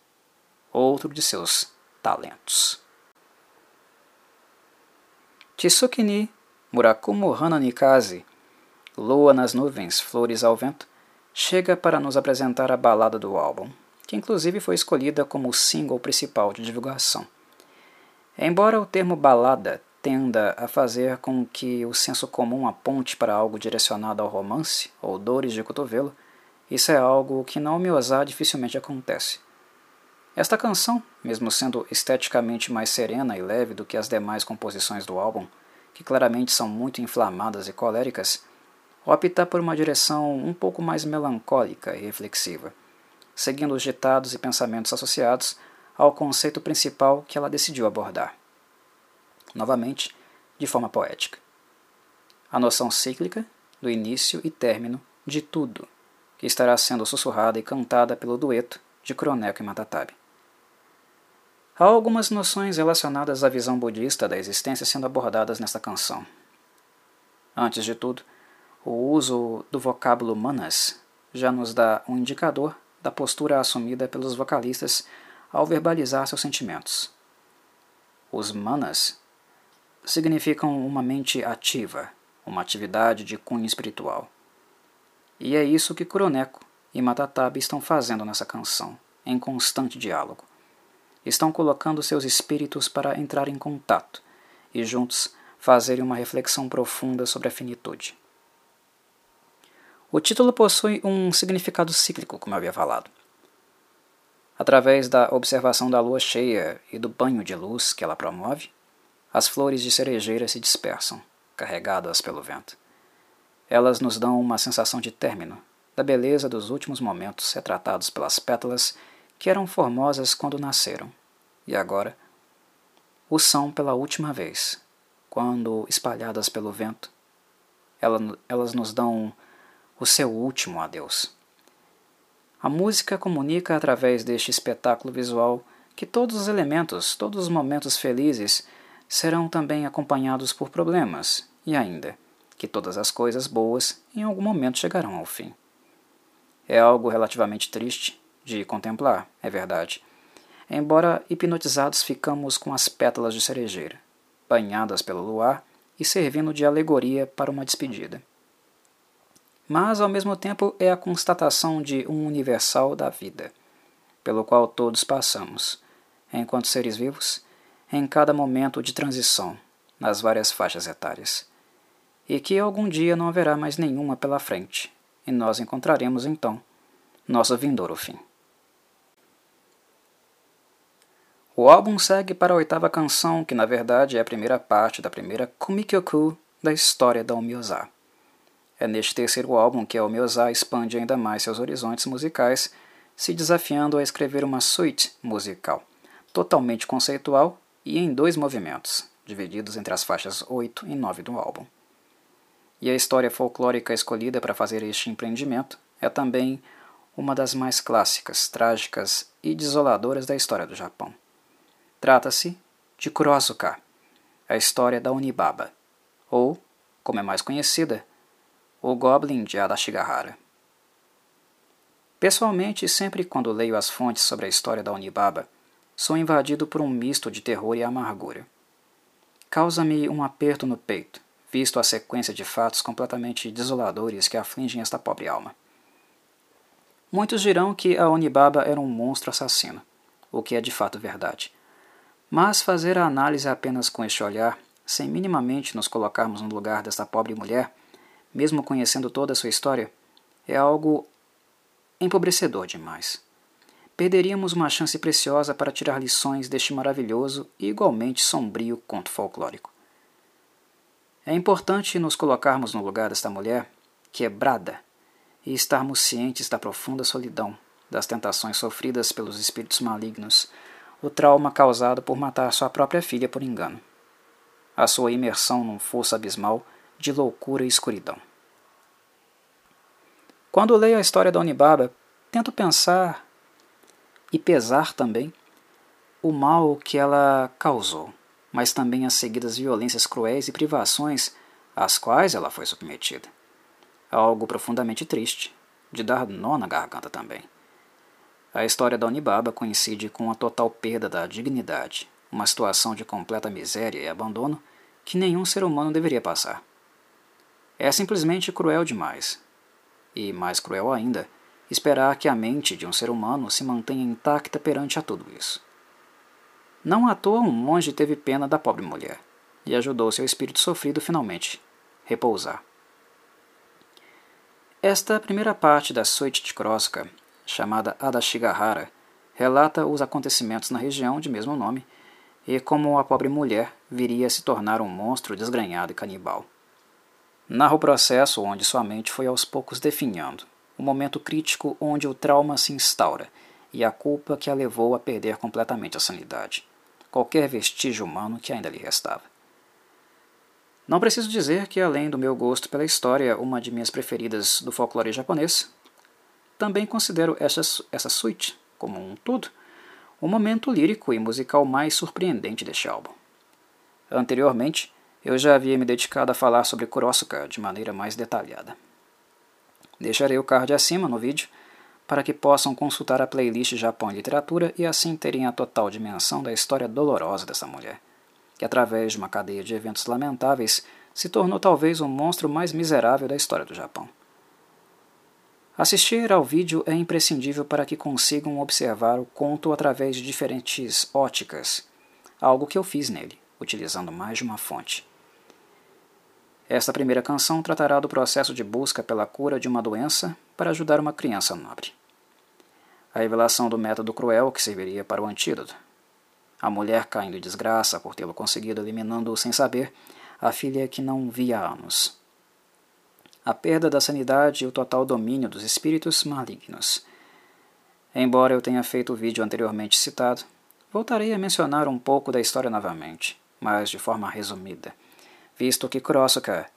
outro de seus talentos. Tsukini Murakumo Hana Nikaze, Lua nas nuvens, flores ao vento, chega para nos apresentar a balada do álbum, que inclusive foi escolhida como o single principal de divulgação. Embora o termo balada tenda a fazer com que o senso comum aponte para algo direcionado ao romance ou dores de cotovelo, isso é algo que na Omiozá dificilmente acontece. Esta canção, mesmo sendo esteticamente mais serena e leve do que as demais composições do álbum, que claramente são muito inflamadas e coléricas, opta por uma direção um pouco mais melancólica e reflexiva, seguindo os ditados e pensamentos associados ao conceito principal que ela decidiu abordar. Novamente, de forma poética. A noção cíclica do início e término de tudo, que estará sendo sussurrada e cantada pelo dueto de Croneco e Matatabi. Há algumas noções relacionadas à visão budista da existência sendo abordadas nesta canção. Antes de tudo, o uso do vocábulo manas já nos dá um indicador da postura assumida pelos vocalistas ao verbalizar seus sentimentos. Os manas significam uma mente ativa, uma atividade de cunho espiritual. E é isso que Kuroneko e Matatabi estão fazendo nessa canção, em constante diálogo. Estão colocando seus espíritos para entrar em contato e juntos fazerem uma reflexão profunda sobre a finitude. O título possui um significado cíclico, como eu havia falado. Através da observação da lua cheia e do banho de luz que ela promove, as flores de cerejeira se dispersam, carregadas pelo vento. Elas nos dão uma sensação de término, da beleza dos últimos momentos retratados pelas pétalas que eram formosas quando nasceram, e agora o são pela última vez, quando espalhadas pelo vento. Elas nos dão o seu último adeus. A música comunica através deste espetáculo visual que todos os elementos, todos os momentos felizes serão também acompanhados por problemas, e ainda que todas as coisas boas em algum momento chegarão ao fim. É algo relativamente triste de contemplar, é verdade, embora hipnotizados ficamos com as pétalas de cerejeira, banhadas pelo luar e servindo de alegoria para uma despedida. Mas, ao mesmo tempo, é a constatação de um universal da vida, pelo qual todos passamos, enquanto seres vivos, em cada momento de transição, nas várias faixas etárias, e que algum dia não haverá mais nenhuma pela frente, e nós encontraremos então nosso vindouro fim. O álbum segue para a oitava canção, que na verdade é a primeira parte da primeira Kumikyoku da história da Omyoza. É neste terceiro álbum que a Omyoza expande ainda mais seus horizontes musicais, se desafiando a escrever uma suite musical, totalmente conceitual e em dois movimentos, divididos entre as faixas 8 e 9 do álbum. E a história folclórica escolhida para fazer este empreendimento é também uma das mais clássicas, trágicas e desoladoras da história do Japão. Trata-se de Kurosuka, a história da Onibaba, ou, como é mais conhecida, o Goblin de Adashigahara. Pessoalmente, sempre quando leio as fontes sobre a história da Onibaba, sou invadido por um misto de terror e amargura. Causa-me um aperto no peito, visto a sequência de fatos completamente desoladores que afligem esta pobre alma. Muitos dirão que a Onibaba era um monstro assassino, o que é de fato verdade. Mas fazer a análise apenas com este olhar, sem minimamente nos colocarmos no lugar desta pobre mulher, mesmo conhecendo toda a sua história, é algo empobrecedor demais. Perderíamos uma chance preciosa para tirar lições deste maravilhoso e igualmente sombrio conto folclórico. É importante nos colocarmos no lugar desta mulher, quebrada, e estarmos cientes da profunda solidão, das tentações sofridas pelos espíritos malignos, o trauma causado por matar sua própria filha por engano, a sua imersão num fosso abismal de loucura e escuridão. Quando leio a história da Onibaba, tento pensar e pesar também o mal que ela causou, mas também as seguidas violências cruéis e privações às quais ela foi submetida. Algo profundamente triste, de dar nó na garganta também. A história da Onibaba coincide com a total perda da dignidade, uma situação de completa miséria e abandono que nenhum ser humano deveria passar. É simplesmente cruel demais. E mais cruel ainda, esperar que a mente de um ser humano se mantenha intacta perante a tudo isso. Não à toa um monge teve pena da pobre mulher e ajudou seu espírito sofrido finalmente repousar. Esta primeira parte da Suite de Kroska chamada Adashigahara, relata os acontecimentos na região de mesmo nome e como a pobre mulher viria a se tornar um monstro desgranhado e canibal. Narra o processo onde sua mente foi aos poucos definhando, o momento crítico onde o trauma se instaura e a culpa que a levou a perder completamente a sanidade, qualquer vestígio humano que ainda lhe restava. Não preciso dizer que, além do meu gosto pela história, uma de minhas preferidas do folclore japonês, também considero essa, essa suite, como um todo, o momento lírico e musical mais surpreendente deste álbum. Anteriormente, eu já havia me dedicado a falar sobre Kurosuka de maneira mais detalhada. Deixarei o card acima no vídeo para que possam consultar a playlist Japão e Literatura e assim terem a total dimensão da história dolorosa dessa mulher, que através de uma cadeia de eventos lamentáveis se tornou talvez o monstro mais miserável da história do Japão. Assistir ao vídeo é imprescindível para que consigam observar o conto através de diferentes óticas, algo que eu fiz nele, utilizando mais de uma fonte. Esta primeira canção tratará do processo de busca pela cura de uma doença para ajudar uma criança nobre. A revelação do método cruel que serviria para o antídoto. A mulher caindo em desgraça por tê-lo conseguido eliminando sem saber a filha que não via há anos a perda da sanidade e o total domínio dos espíritos malignos. Embora eu tenha feito o vídeo anteriormente citado, voltarei a mencionar um pouco da história novamente, mas de forma resumida, visto que Kurosuka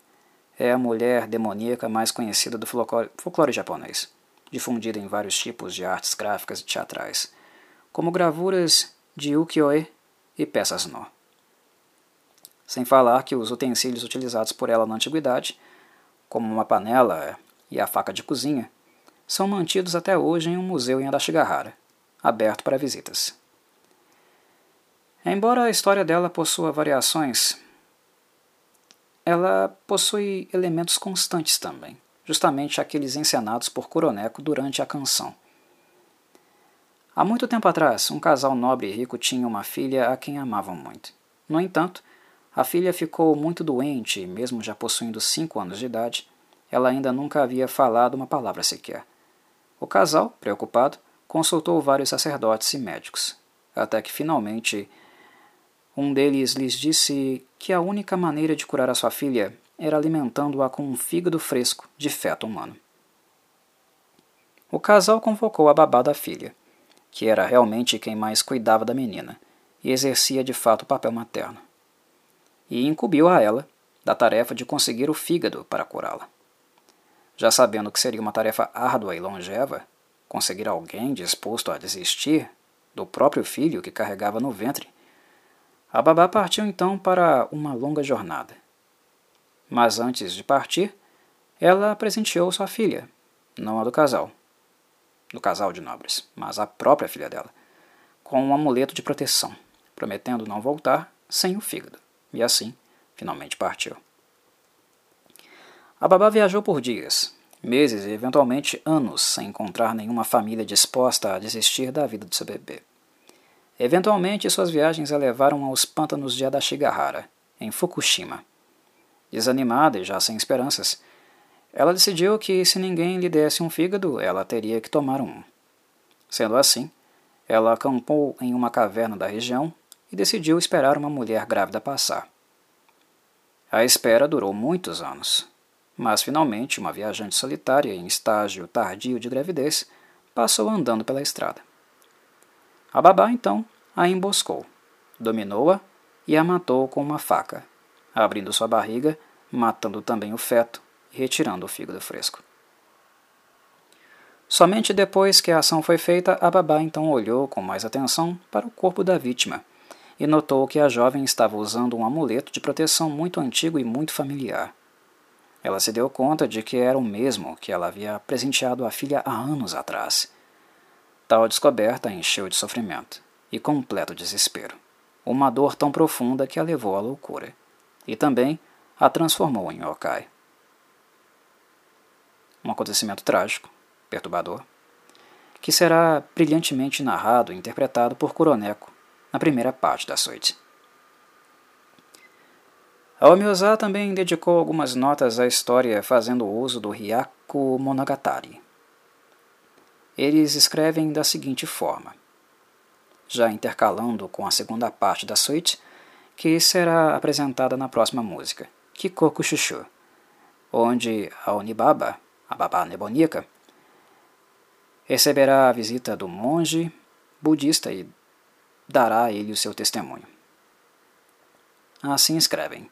é a mulher demoníaca mais conhecida do folclore, japonês, difundida em vários tipos de artes gráficas e teatrais, como gravuras de ukiyo-e e peças no. Sem falar que os utensílios utilizados por ela na antiguidade como uma panela e a faca de cozinha, são mantidos até hoje em um museu em Adashigahara, aberto para visitas. Embora a história dela possua variações, ela possui elementos constantes também, justamente aqueles encenados por Coroneco durante a canção. Há muito tempo atrás, um casal nobre e rico tinha uma filha a quem amavam muito. No entanto, a filha ficou muito doente e, mesmo já possuindo cinco anos de idade, ela ainda nunca havia falado uma palavra sequer. O casal, preocupado, consultou vários sacerdotes e médicos, até que finalmente um deles lhes disse que a única maneira de curar a sua filha era alimentando-a com um fígado fresco de feto humano. O casal convocou a babá da filha, que era realmente quem mais cuidava da menina e exercia de fato o papel materno, e incumbiu a ela da tarefa de conseguir o fígado para curá-la. Já sabendo que seria uma tarefa árdua e longeva, conseguir alguém disposto a desistir do próprio filho que carregava no ventre a babá partiu então para uma longa jornada. Mas antes de partir, ela presenteou sua filha, não a do casal, do casal de nobres, mas a própria filha dela, com um amuleto de proteção, prometendo não voltar sem o fígado. E assim, finalmente partiu. A babá viajou por dias, meses e eventualmente anos sem encontrar nenhuma família disposta a desistir da vida de seu bebê. Eventualmente, suas viagens a levaram aos pântanos de Adashigahara, em Fukushima. Desanimada e já sem esperanças, ela decidiu que se ninguém lhe desse um fígado, ela teria que tomar um. Sendo assim, ela acampou em uma caverna da região e decidiu esperar uma mulher grávida passar. A espera durou muitos anos, mas finalmente uma viajante solitária em estágio tardio de gravidez passou andando pela estrada. A babá, então, a emboscou, dominou-a e a matou com uma faca, abrindo sua barriga, matando também o feto e retirando o fígado fresco. Somente depois que a ação foi feita, a babá então olhou com mais atenção para o corpo da vítima e notou que a jovem estava usando um amuleto de proteção muito antigo e muito familiar. Ela se deu conta de que era o mesmo que ela havia presenteado à filha há anos atrás Tal descoberta encheu de sofrimento e completo desespero, uma dor tão profunda que a levou à loucura, e também a transformou em yokai. Um acontecimento trágico, perturbador, que será brilhantemente narrado e interpretado por Kuroneko na primeira parte da suíte. Aomyoza também dedicou algumas notas à história fazendo uso do Hyaku Monogatari, eles escrevem da seguinte forma, já intercalando com a segunda parte da suíte, que será apresentada na próxima música, Kikoku Shushu, onde a Onibaba, a babá nebonica, receberá a visita do monge budista e dará a ele o seu testemunho. Assim escrevem.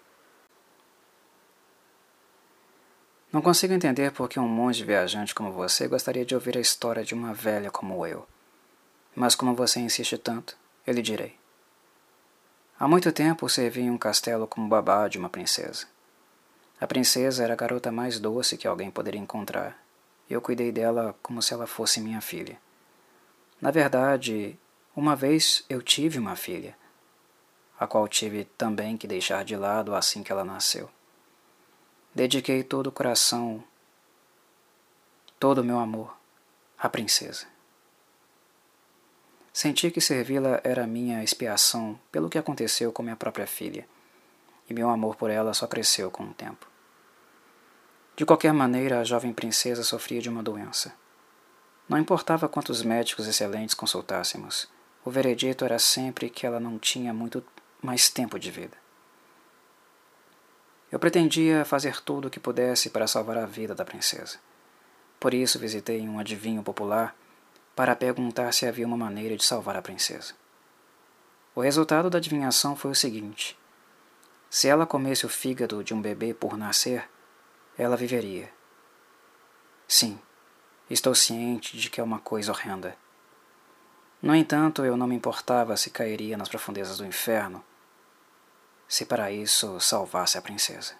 Não consigo entender por que um monge viajante como você gostaria de ouvir a história de uma velha como eu. Mas como você insiste tanto, eu lhe direi. Há muito tempo servi em um castelo como babá de uma princesa. A princesa era a garota mais doce que alguém poderia encontrar, e eu cuidei dela como se ela fosse minha filha. Na verdade, uma vez eu tive uma filha, a qual tive também que deixar de lado assim que ela nasceu. Dediquei todo o coração, todo o meu amor à princesa. Senti que servi-la era minha expiação pelo que aconteceu com minha própria filha, e meu amor por ela só cresceu com o tempo. De qualquer maneira, a jovem princesa sofria de uma doença. Não importava quantos médicos excelentes consultássemos, o veredito era sempre que ela não tinha muito mais tempo de vida. Eu pretendia fazer tudo o que pudesse para salvar a vida da princesa. Por isso visitei um adivinho popular para perguntar se havia uma maneira de salvar a princesa. O resultado da adivinhação foi o seguinte: se ela comesse o fígado de um bebê por nascer, ela viveria. Sim, estou ciente de que é uma coisa horrenda. No entanto, eu não me importava se cairia nas profundezas do inferno se para isso salvasse a princesa.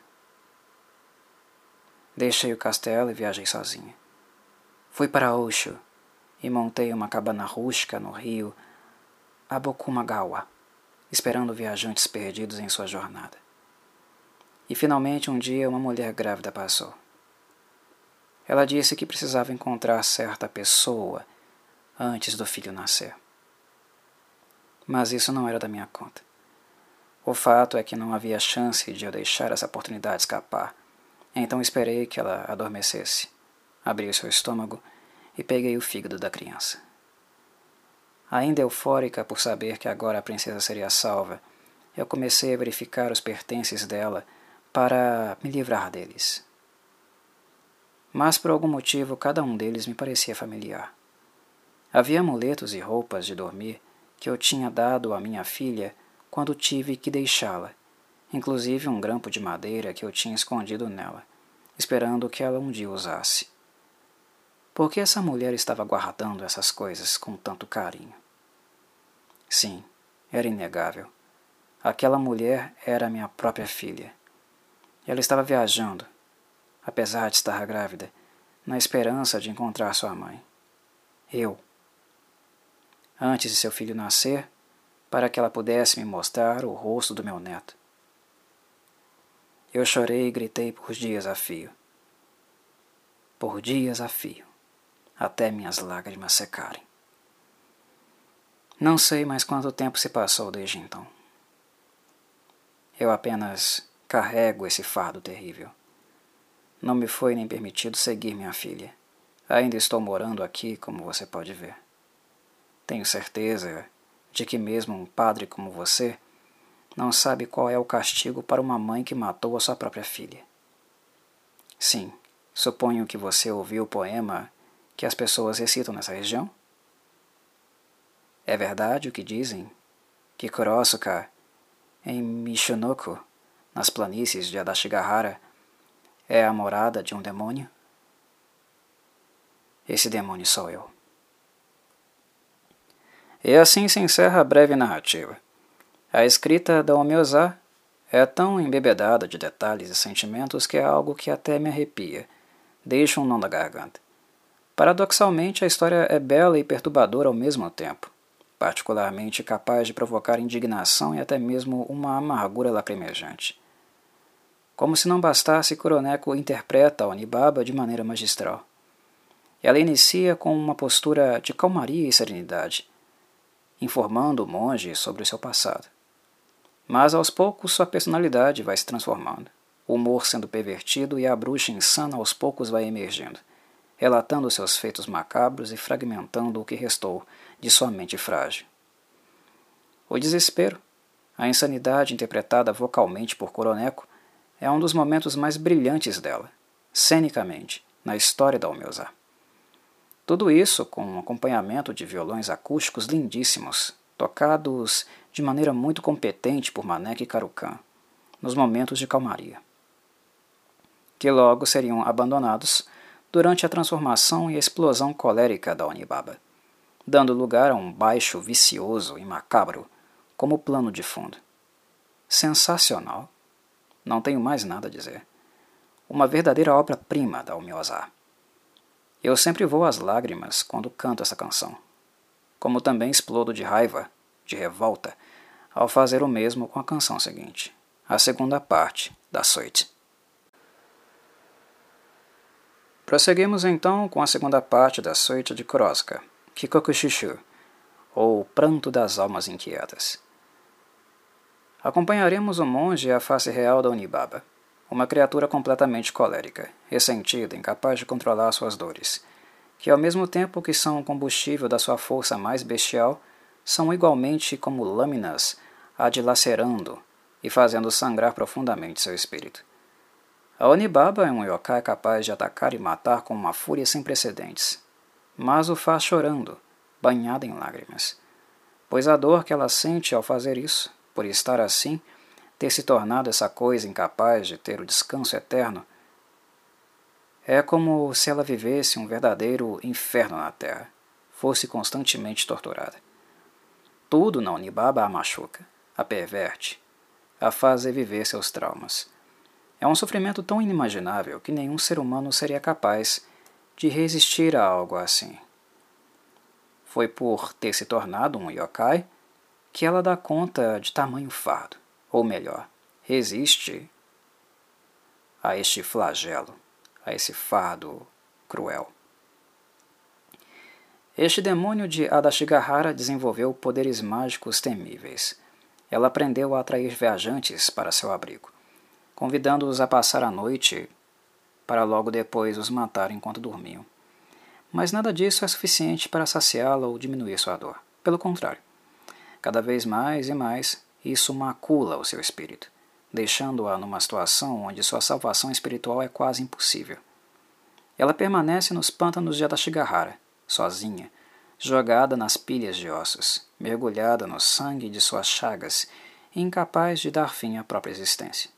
Deixei o castelo e viajei sozinha. Fui para Osho e montei uma cabana rústica no rio Abokumagawa, esperando viajantes perdidos em sua jornada. E finalmente um dia uma mulher grávida passou. Ela disse que precisava encontrar certa pessoa antes do filho nascer. Mas isso não era da minha conta. O fato é que não havia chance de eu deixar essa oportunidade escapar. Então esperei que ela adormecesse. Abri seu estômago e peguei o fígado da criança. Ainda eufórica por saber que agora a princesa seria salva, eu comecei a verificar os pertences dela para me livrar deles. Mas por algum motivo cada um deles me parecia familiar. Havia amuletos e roupas de dormir que eu tinha dado à minha filha quando tive que deixá-la, inclusive um grampo de madeira que eu tinha escondido nela, esperando que ela um dia usasse. Por que essa mulher estava guardando essas coisas com tanto carinho? Sim, era inegável. Aquela mulher era minha própria filha. Ela estava viajando, apesar de estar grávida, na esperança de encontrar sua mãe. Eu. Antes de seu filho nascer, para que ela pudesse me mostrar o rosto do meu neto. Eu chorei e gritei por dias a fio. Por dias a fio, até minhas lágrimas secarem. Não sei mais quanto tempo se passou desde então. Eu apenas carrego esse fardo terrível. Não me foi nem permitido seguir minha filha. Ainda estou morando aqui, como você pode ver. Tenho certeza de que mesmo um padre como você não sabe qual é o castigo para uma mãe que matou a sua própria filha. Sim, suponho que você ouviu o poema que as pessoas recitam nessa região? É verdade o que dizem? Que Kurosuka, em Michinoku, nas planícies de Adashigahara, é a morada de um demônio? Esse demônio sou eu. E assim se encerra a breve narrativa. A escrita da Omiozá é tão embebedada de detalhes e sentimentos que é algo que até me arrepia, deixa um nó na garganta. Paradoxalmente, a história é bela e perturbadora ao mesmo tempo particularmente capaz de provocar indignação e até mesmo uma amargura lacrimejante. Como se não bastasse, Kuroneko interpreta a Onibaba de maneira magistral. Ela inicia com uma postura de calmaria e serenidade, informando o monge sobre o seu passado. Mas aos poucos sua personalidade vai se transformando, o humor sendo pervertido e a bruxa insana aos poucos vai emergindo, relatando seus feitos macabros e fragmentando o que restou de sua mente frágil. O desespero, a insanidade interpretada vocalmente por Coroneco, é um dos momentos mais brilhantes dela, cenicamente, na história da Almeuzá. Tudo isso com um acompanhamento de violões acústicos lindíssimos, tocados de maneira muito competente por Manek e Carucan, nos momentos de calmaria, que logo seriam abandonados durante a transformação e explosão colérica da Onibaba dando lugar a um baixo vicioso e macabro como plano de fundo. Sensacional. Não tenho mais nada a dizer. Uma verdadeira obra-prima da Umiosa. Eu sempre vou às lágrimas quando canto essa canção, como também explodo de raiva, de revolta, ao fazer o mesmo com a canção seguinte, a segunda parte da suite. Prosseguimos então com a segunda parte da suite de Kuroska, Kikokushishu, ou Pranto das Almas Inquietas. Acompanharemos o monge a face real da Unibaba, uma criatura completamente colérica, ressentida, incapaz de controlar suas dores, que ao mesmo tempo que são o combustível da sua força mais bestial, são igualmente como lâminas a dilacerando e fazendo sangrar profundamente seu espírito. A Onibaba é um yokai capaz de atacar e matar com uma fúria sem precedentes, mas o faz chorando, banhada em lágrimas. Pois a dor que ela sente ao fazer isso, por estar assim, ter se tornado essa coisa incapaz de ter o descanso eterno, é como se ela vivesse um verdadeiro inferno na terra, fosse constantemente torturada. Tudo na Unibaba a machuca, a perverte, a faz reviver seus traumas. É um sofrimento tão inimaginável que nenhum ser humano seria capaz de resistir a algo assim. Foi por ter se tornado um yokai que ela dá conta de tamanho fardo, ou melhor, resiste a este flagelo, a esse fardo cruel. Este demônio de Adashigahara desenvolveu poderes mágicos temíveis. Ela aprendeu a atrair viajantes para seu abrigo, convidando-os a passar a noite para logo depois os matar enquanto dormiam. Mas nada disso é suficiente para saciá-la ou diminuir sua dor. Pelo contrário, cada vez mais e mais isso macula o seu espírito, deixando-a numa situação onde sua salvação espiritual é quase impossível. Ela permanece nos pântanos de Adashigahara, sozinha, jogada nas pilhas de ossos, mergulhada no sangue de suas chagas, incapaz de dar fim à própria existência.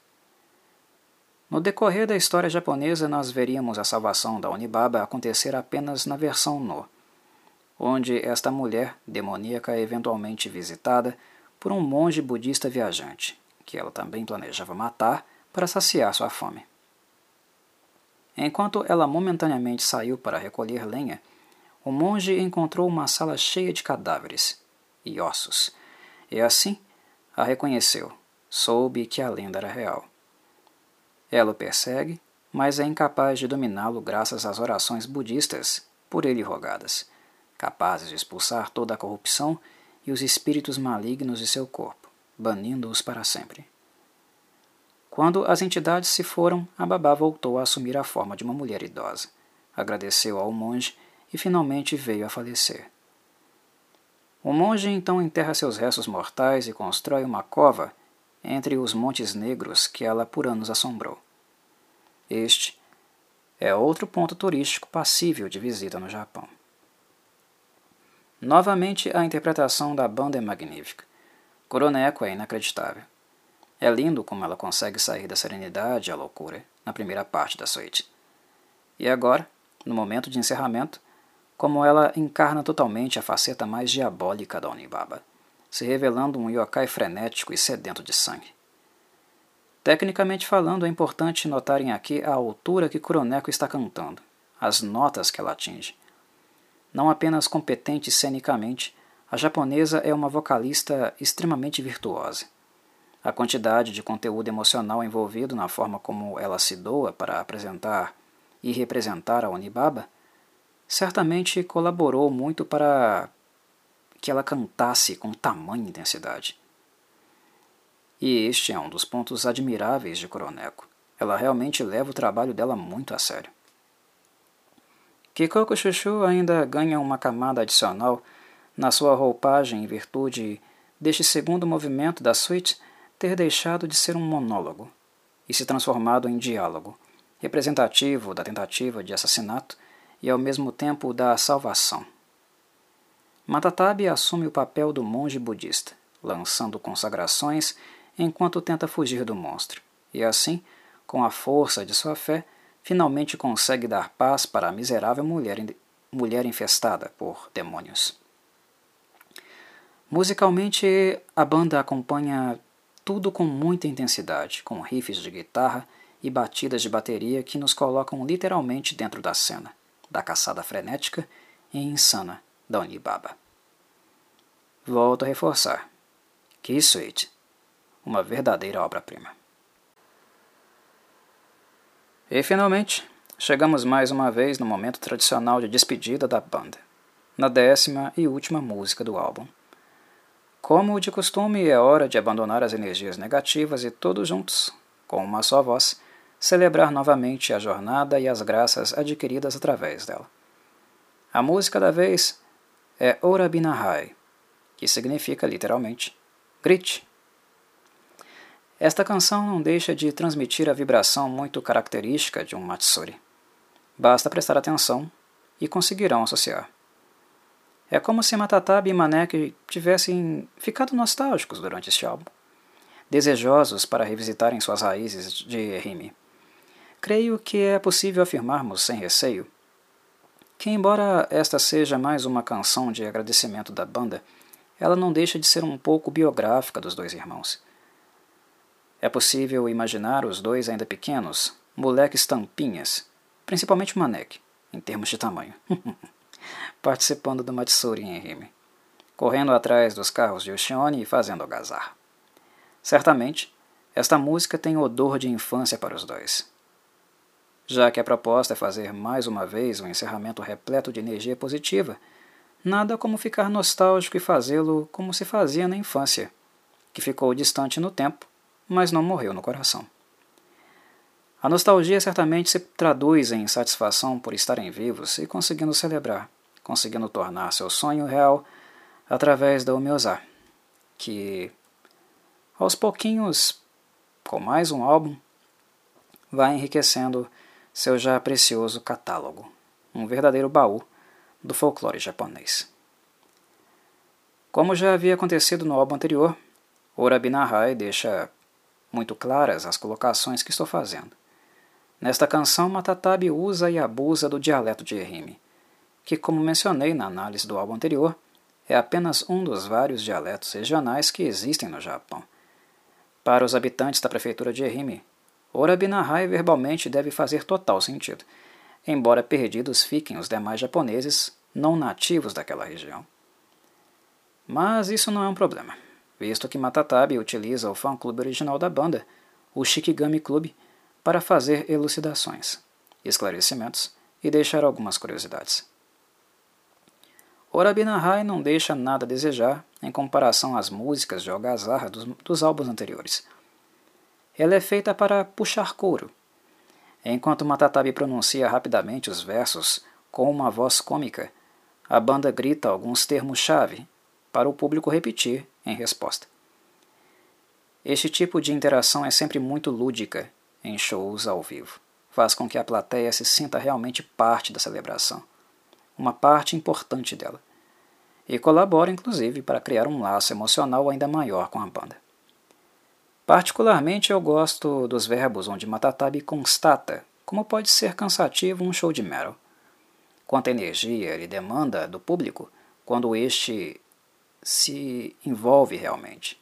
No decorrer da história japonesa, nós veríamos a salvação da Onibaba acontecer apenas na versão No, onde esta mulher demoníaca é eventualmente visitada por um monge budista viajante, que ela também planejava matar para saciar sua fome. Enquanto ela momentaneamente saiu para recolher lenha, o monge encontrou uma sala cheia de cadáveres e ossos, e assim a reconheceu, soube que a lenda era real. Ela o persegue, mas é incapaz de dominá-lo graças às orações budistas por ele rogadas, capazes de expulsar toda a corrupção e os espíritos malignos de seu corpo, banindo-os para sempre. Quando as entidades se foram, a babá voltou a assumir a forma de uma mulher idosa. Agradeceu ao monge e finalmente veio a falecer. O monge então enterra seus restos mortais e constrói uma cova entre os montes negros que ela por anos assombrou. Este é outro ponto turístico passível de visita no Japão. Novamente, a interpretação da banda é magnífica. Kuroneko é inacreditável. É lindo como ela consegue sair da serenidade à loucura na primeira parte da suíte. E agora, no momento de encerramento, como ela encarna totalmente a faceta mais diabólica da Onibaba, se revelando um yokai frenético e sedento de sangue. Tecnicamente falando, é importante notarem aqui a altura que Kuroneko está cantando, as notas que ela atinge. Não apenas competente cenicamente, a japonesa é uma vocalista extremamente virtuosa. A quantidade de conteúdo emocional envolvido na forma como ela se doa para apresentar e representar a Onibaba certamente colaborou muito para que ela cantasse com tamanha intensidade. E este é um dos pontos admiráveis de Kuroneko. Ela realmente leva o trabalho dela muito a sério. Kikoko Chuchu ainda ganha uma camada adicional na sua roupagem em virtude deste segundo movimento da suite ter deixado de ser um monólogo e se transformado em diálogo, representativo da tentativa de assassinato e ao mesmo tempo da salvação. Matatabi assume o papel do monge budista, lançando consagrações enquanto tenta fugir do monstro, e assim, com a força de sua fé, finalmente consegue dar paz para a miserável mulher, mulher infestada por demônios. Musicalmente, a banda acompanha tudo com muita intensidade, com riffs de guitarra e batidas de bateria que nos colocam literalmente dentro da cena da caçada frenética e insana da Onibaba. Volto a reforçar. Que Sweet, uma verdadeira obra-prima. E finalmente, chegamos mais uma vez no momento tradicional de despedida da banda, na décima e última música do álbum. Como de costume, é hora de abandonar as energias negativas e todos juntos, com uma só voz, celebrar novamente a jornada e as graças adquiridas através dela. A música da vez é Orabinahai, que significa literalmente grite. Esta canção não deixa de transmitir a vibração muito característica de um Matsuri. Basta prestar atenção e conseguirão associar. É como se Matatabi e Manek tivessem ficado nostálgicos durante este álbum, desejosos para revisitarem suas raízes de rime. Creio que é possível afirmarmos sem receio que, embora esta seja mais uma canção de agradecimento da banda, ela não deixa de ser um pouco biográfica dos dois irmãos. É possível imaginar os dois ainda pequenos, moleques tampinhas, principalmente Manek, em termos de tamanho, participando do Matsuri em rime, correndo atrás dos carros de Uchione e fazendo algazar. Certamente, esta música tem odor de infância para os dois. Já que a proposta é fazer mais uma vez um encerramento repleto de energia positiva, nada como ficar nostálgico e fazê-lo como se fazia na infância, que ficou distante no tempo, mas não morreu no coração. A nostalgia certamente se traduz em satisfação por estarem vivos e conseguindo celebrar, conseguindo tornar seu sonho real através da Omiozá, que aos pouquinhos, com mais um álbum, vai enriquecendo seu já precioso catálogo, um verdadeiro baú do folclore japonês. Como já havia acontecido no álbum anterior, Orabi Nahai deixa muito claras as colocações que estou fazendo. Nesta canção, Matatabi usa e abusa do dialeto de Rime, que, como mencionei na análise do álbum anterior, é apenas um dos vários dialetos regionais que existem no Japão. Para os habitantes da prefeitura de Ehime, Orabinahai verbalmente deve fazer total sentido, embora perdidos fiquem os demais japoneses não nativos daquela região. Mas isso não é um problema, visto que Matatabi utiliza o fã-clube original da banda, o Shikigami Club, para fazer elucidações, esclarecimentos e deixar algumas curiosidades. Orabinahai não deixa nada a desejar em comparação às músicas de algazarra dos, dos álbuns anteriores. Ela é feita para puxar couro. Enquanto Matatabi pronuncia rapidamente os versos com uma voz cômica, a banda grita alguns termos-chave para o público repetir em resposta. Este tipo de interação é sempre muito lúdica em shows ao vivo. Faz com que a plateia se sinta realmente parte da celebração uma parte importante dela, e colabora inclusive para criar um laço emocional ainda maior com a banda. Particularmente eu gosto dos verbos onde Matatabi constata como pode ser cansativo um show de metal. Quanta energia ele demanda do público quando este se envolve realmente.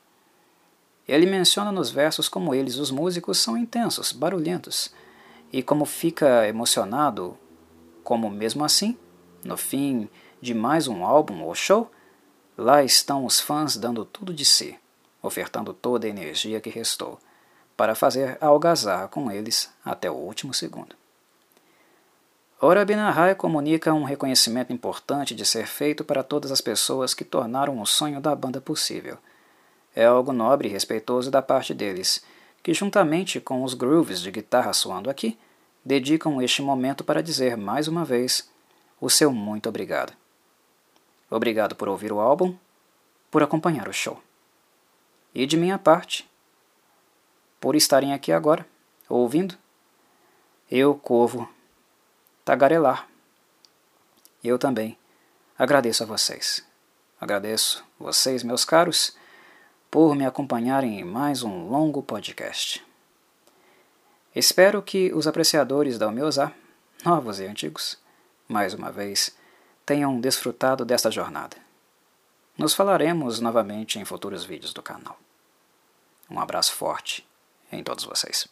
Ele menciona nos versos como eles, os músicos, são intensos, barulhentos, e como fica emocionado, como mesmo assim no fim de mais um álbum ou show, lá estão os fãs dando tudo de si, ofertando toda a energia que restou, para fazer algazarra com eles até o último segundo. Ora Binahai comunica um reconhecimento importante de ser feito para todas as pessoas que tornaram o sonho da banda possível. É algo nobre e respeitoso da parte deles, que juntamente com os grooves de guitarra soando aqui, dedicam este momento para dizer mais uma vez o seu muito obrigado. Obrigado por ouvir o álbum, por acompanhar o show. E de minha parte, por estarem aqui agora, ouvindo, eu, Corvo, tagarelar. Eu também agradeço a vocês. Agradeço vocês, meus caros, por me acompanharem em mais um longo podcast. Espero que os apreciadores da Almeozar, novos e antigos, mais uma vez, tenham desfrutado desta jornada. Nos falaremos novamente em futuros vídeos do canal. Um abraço forte em todos vocês.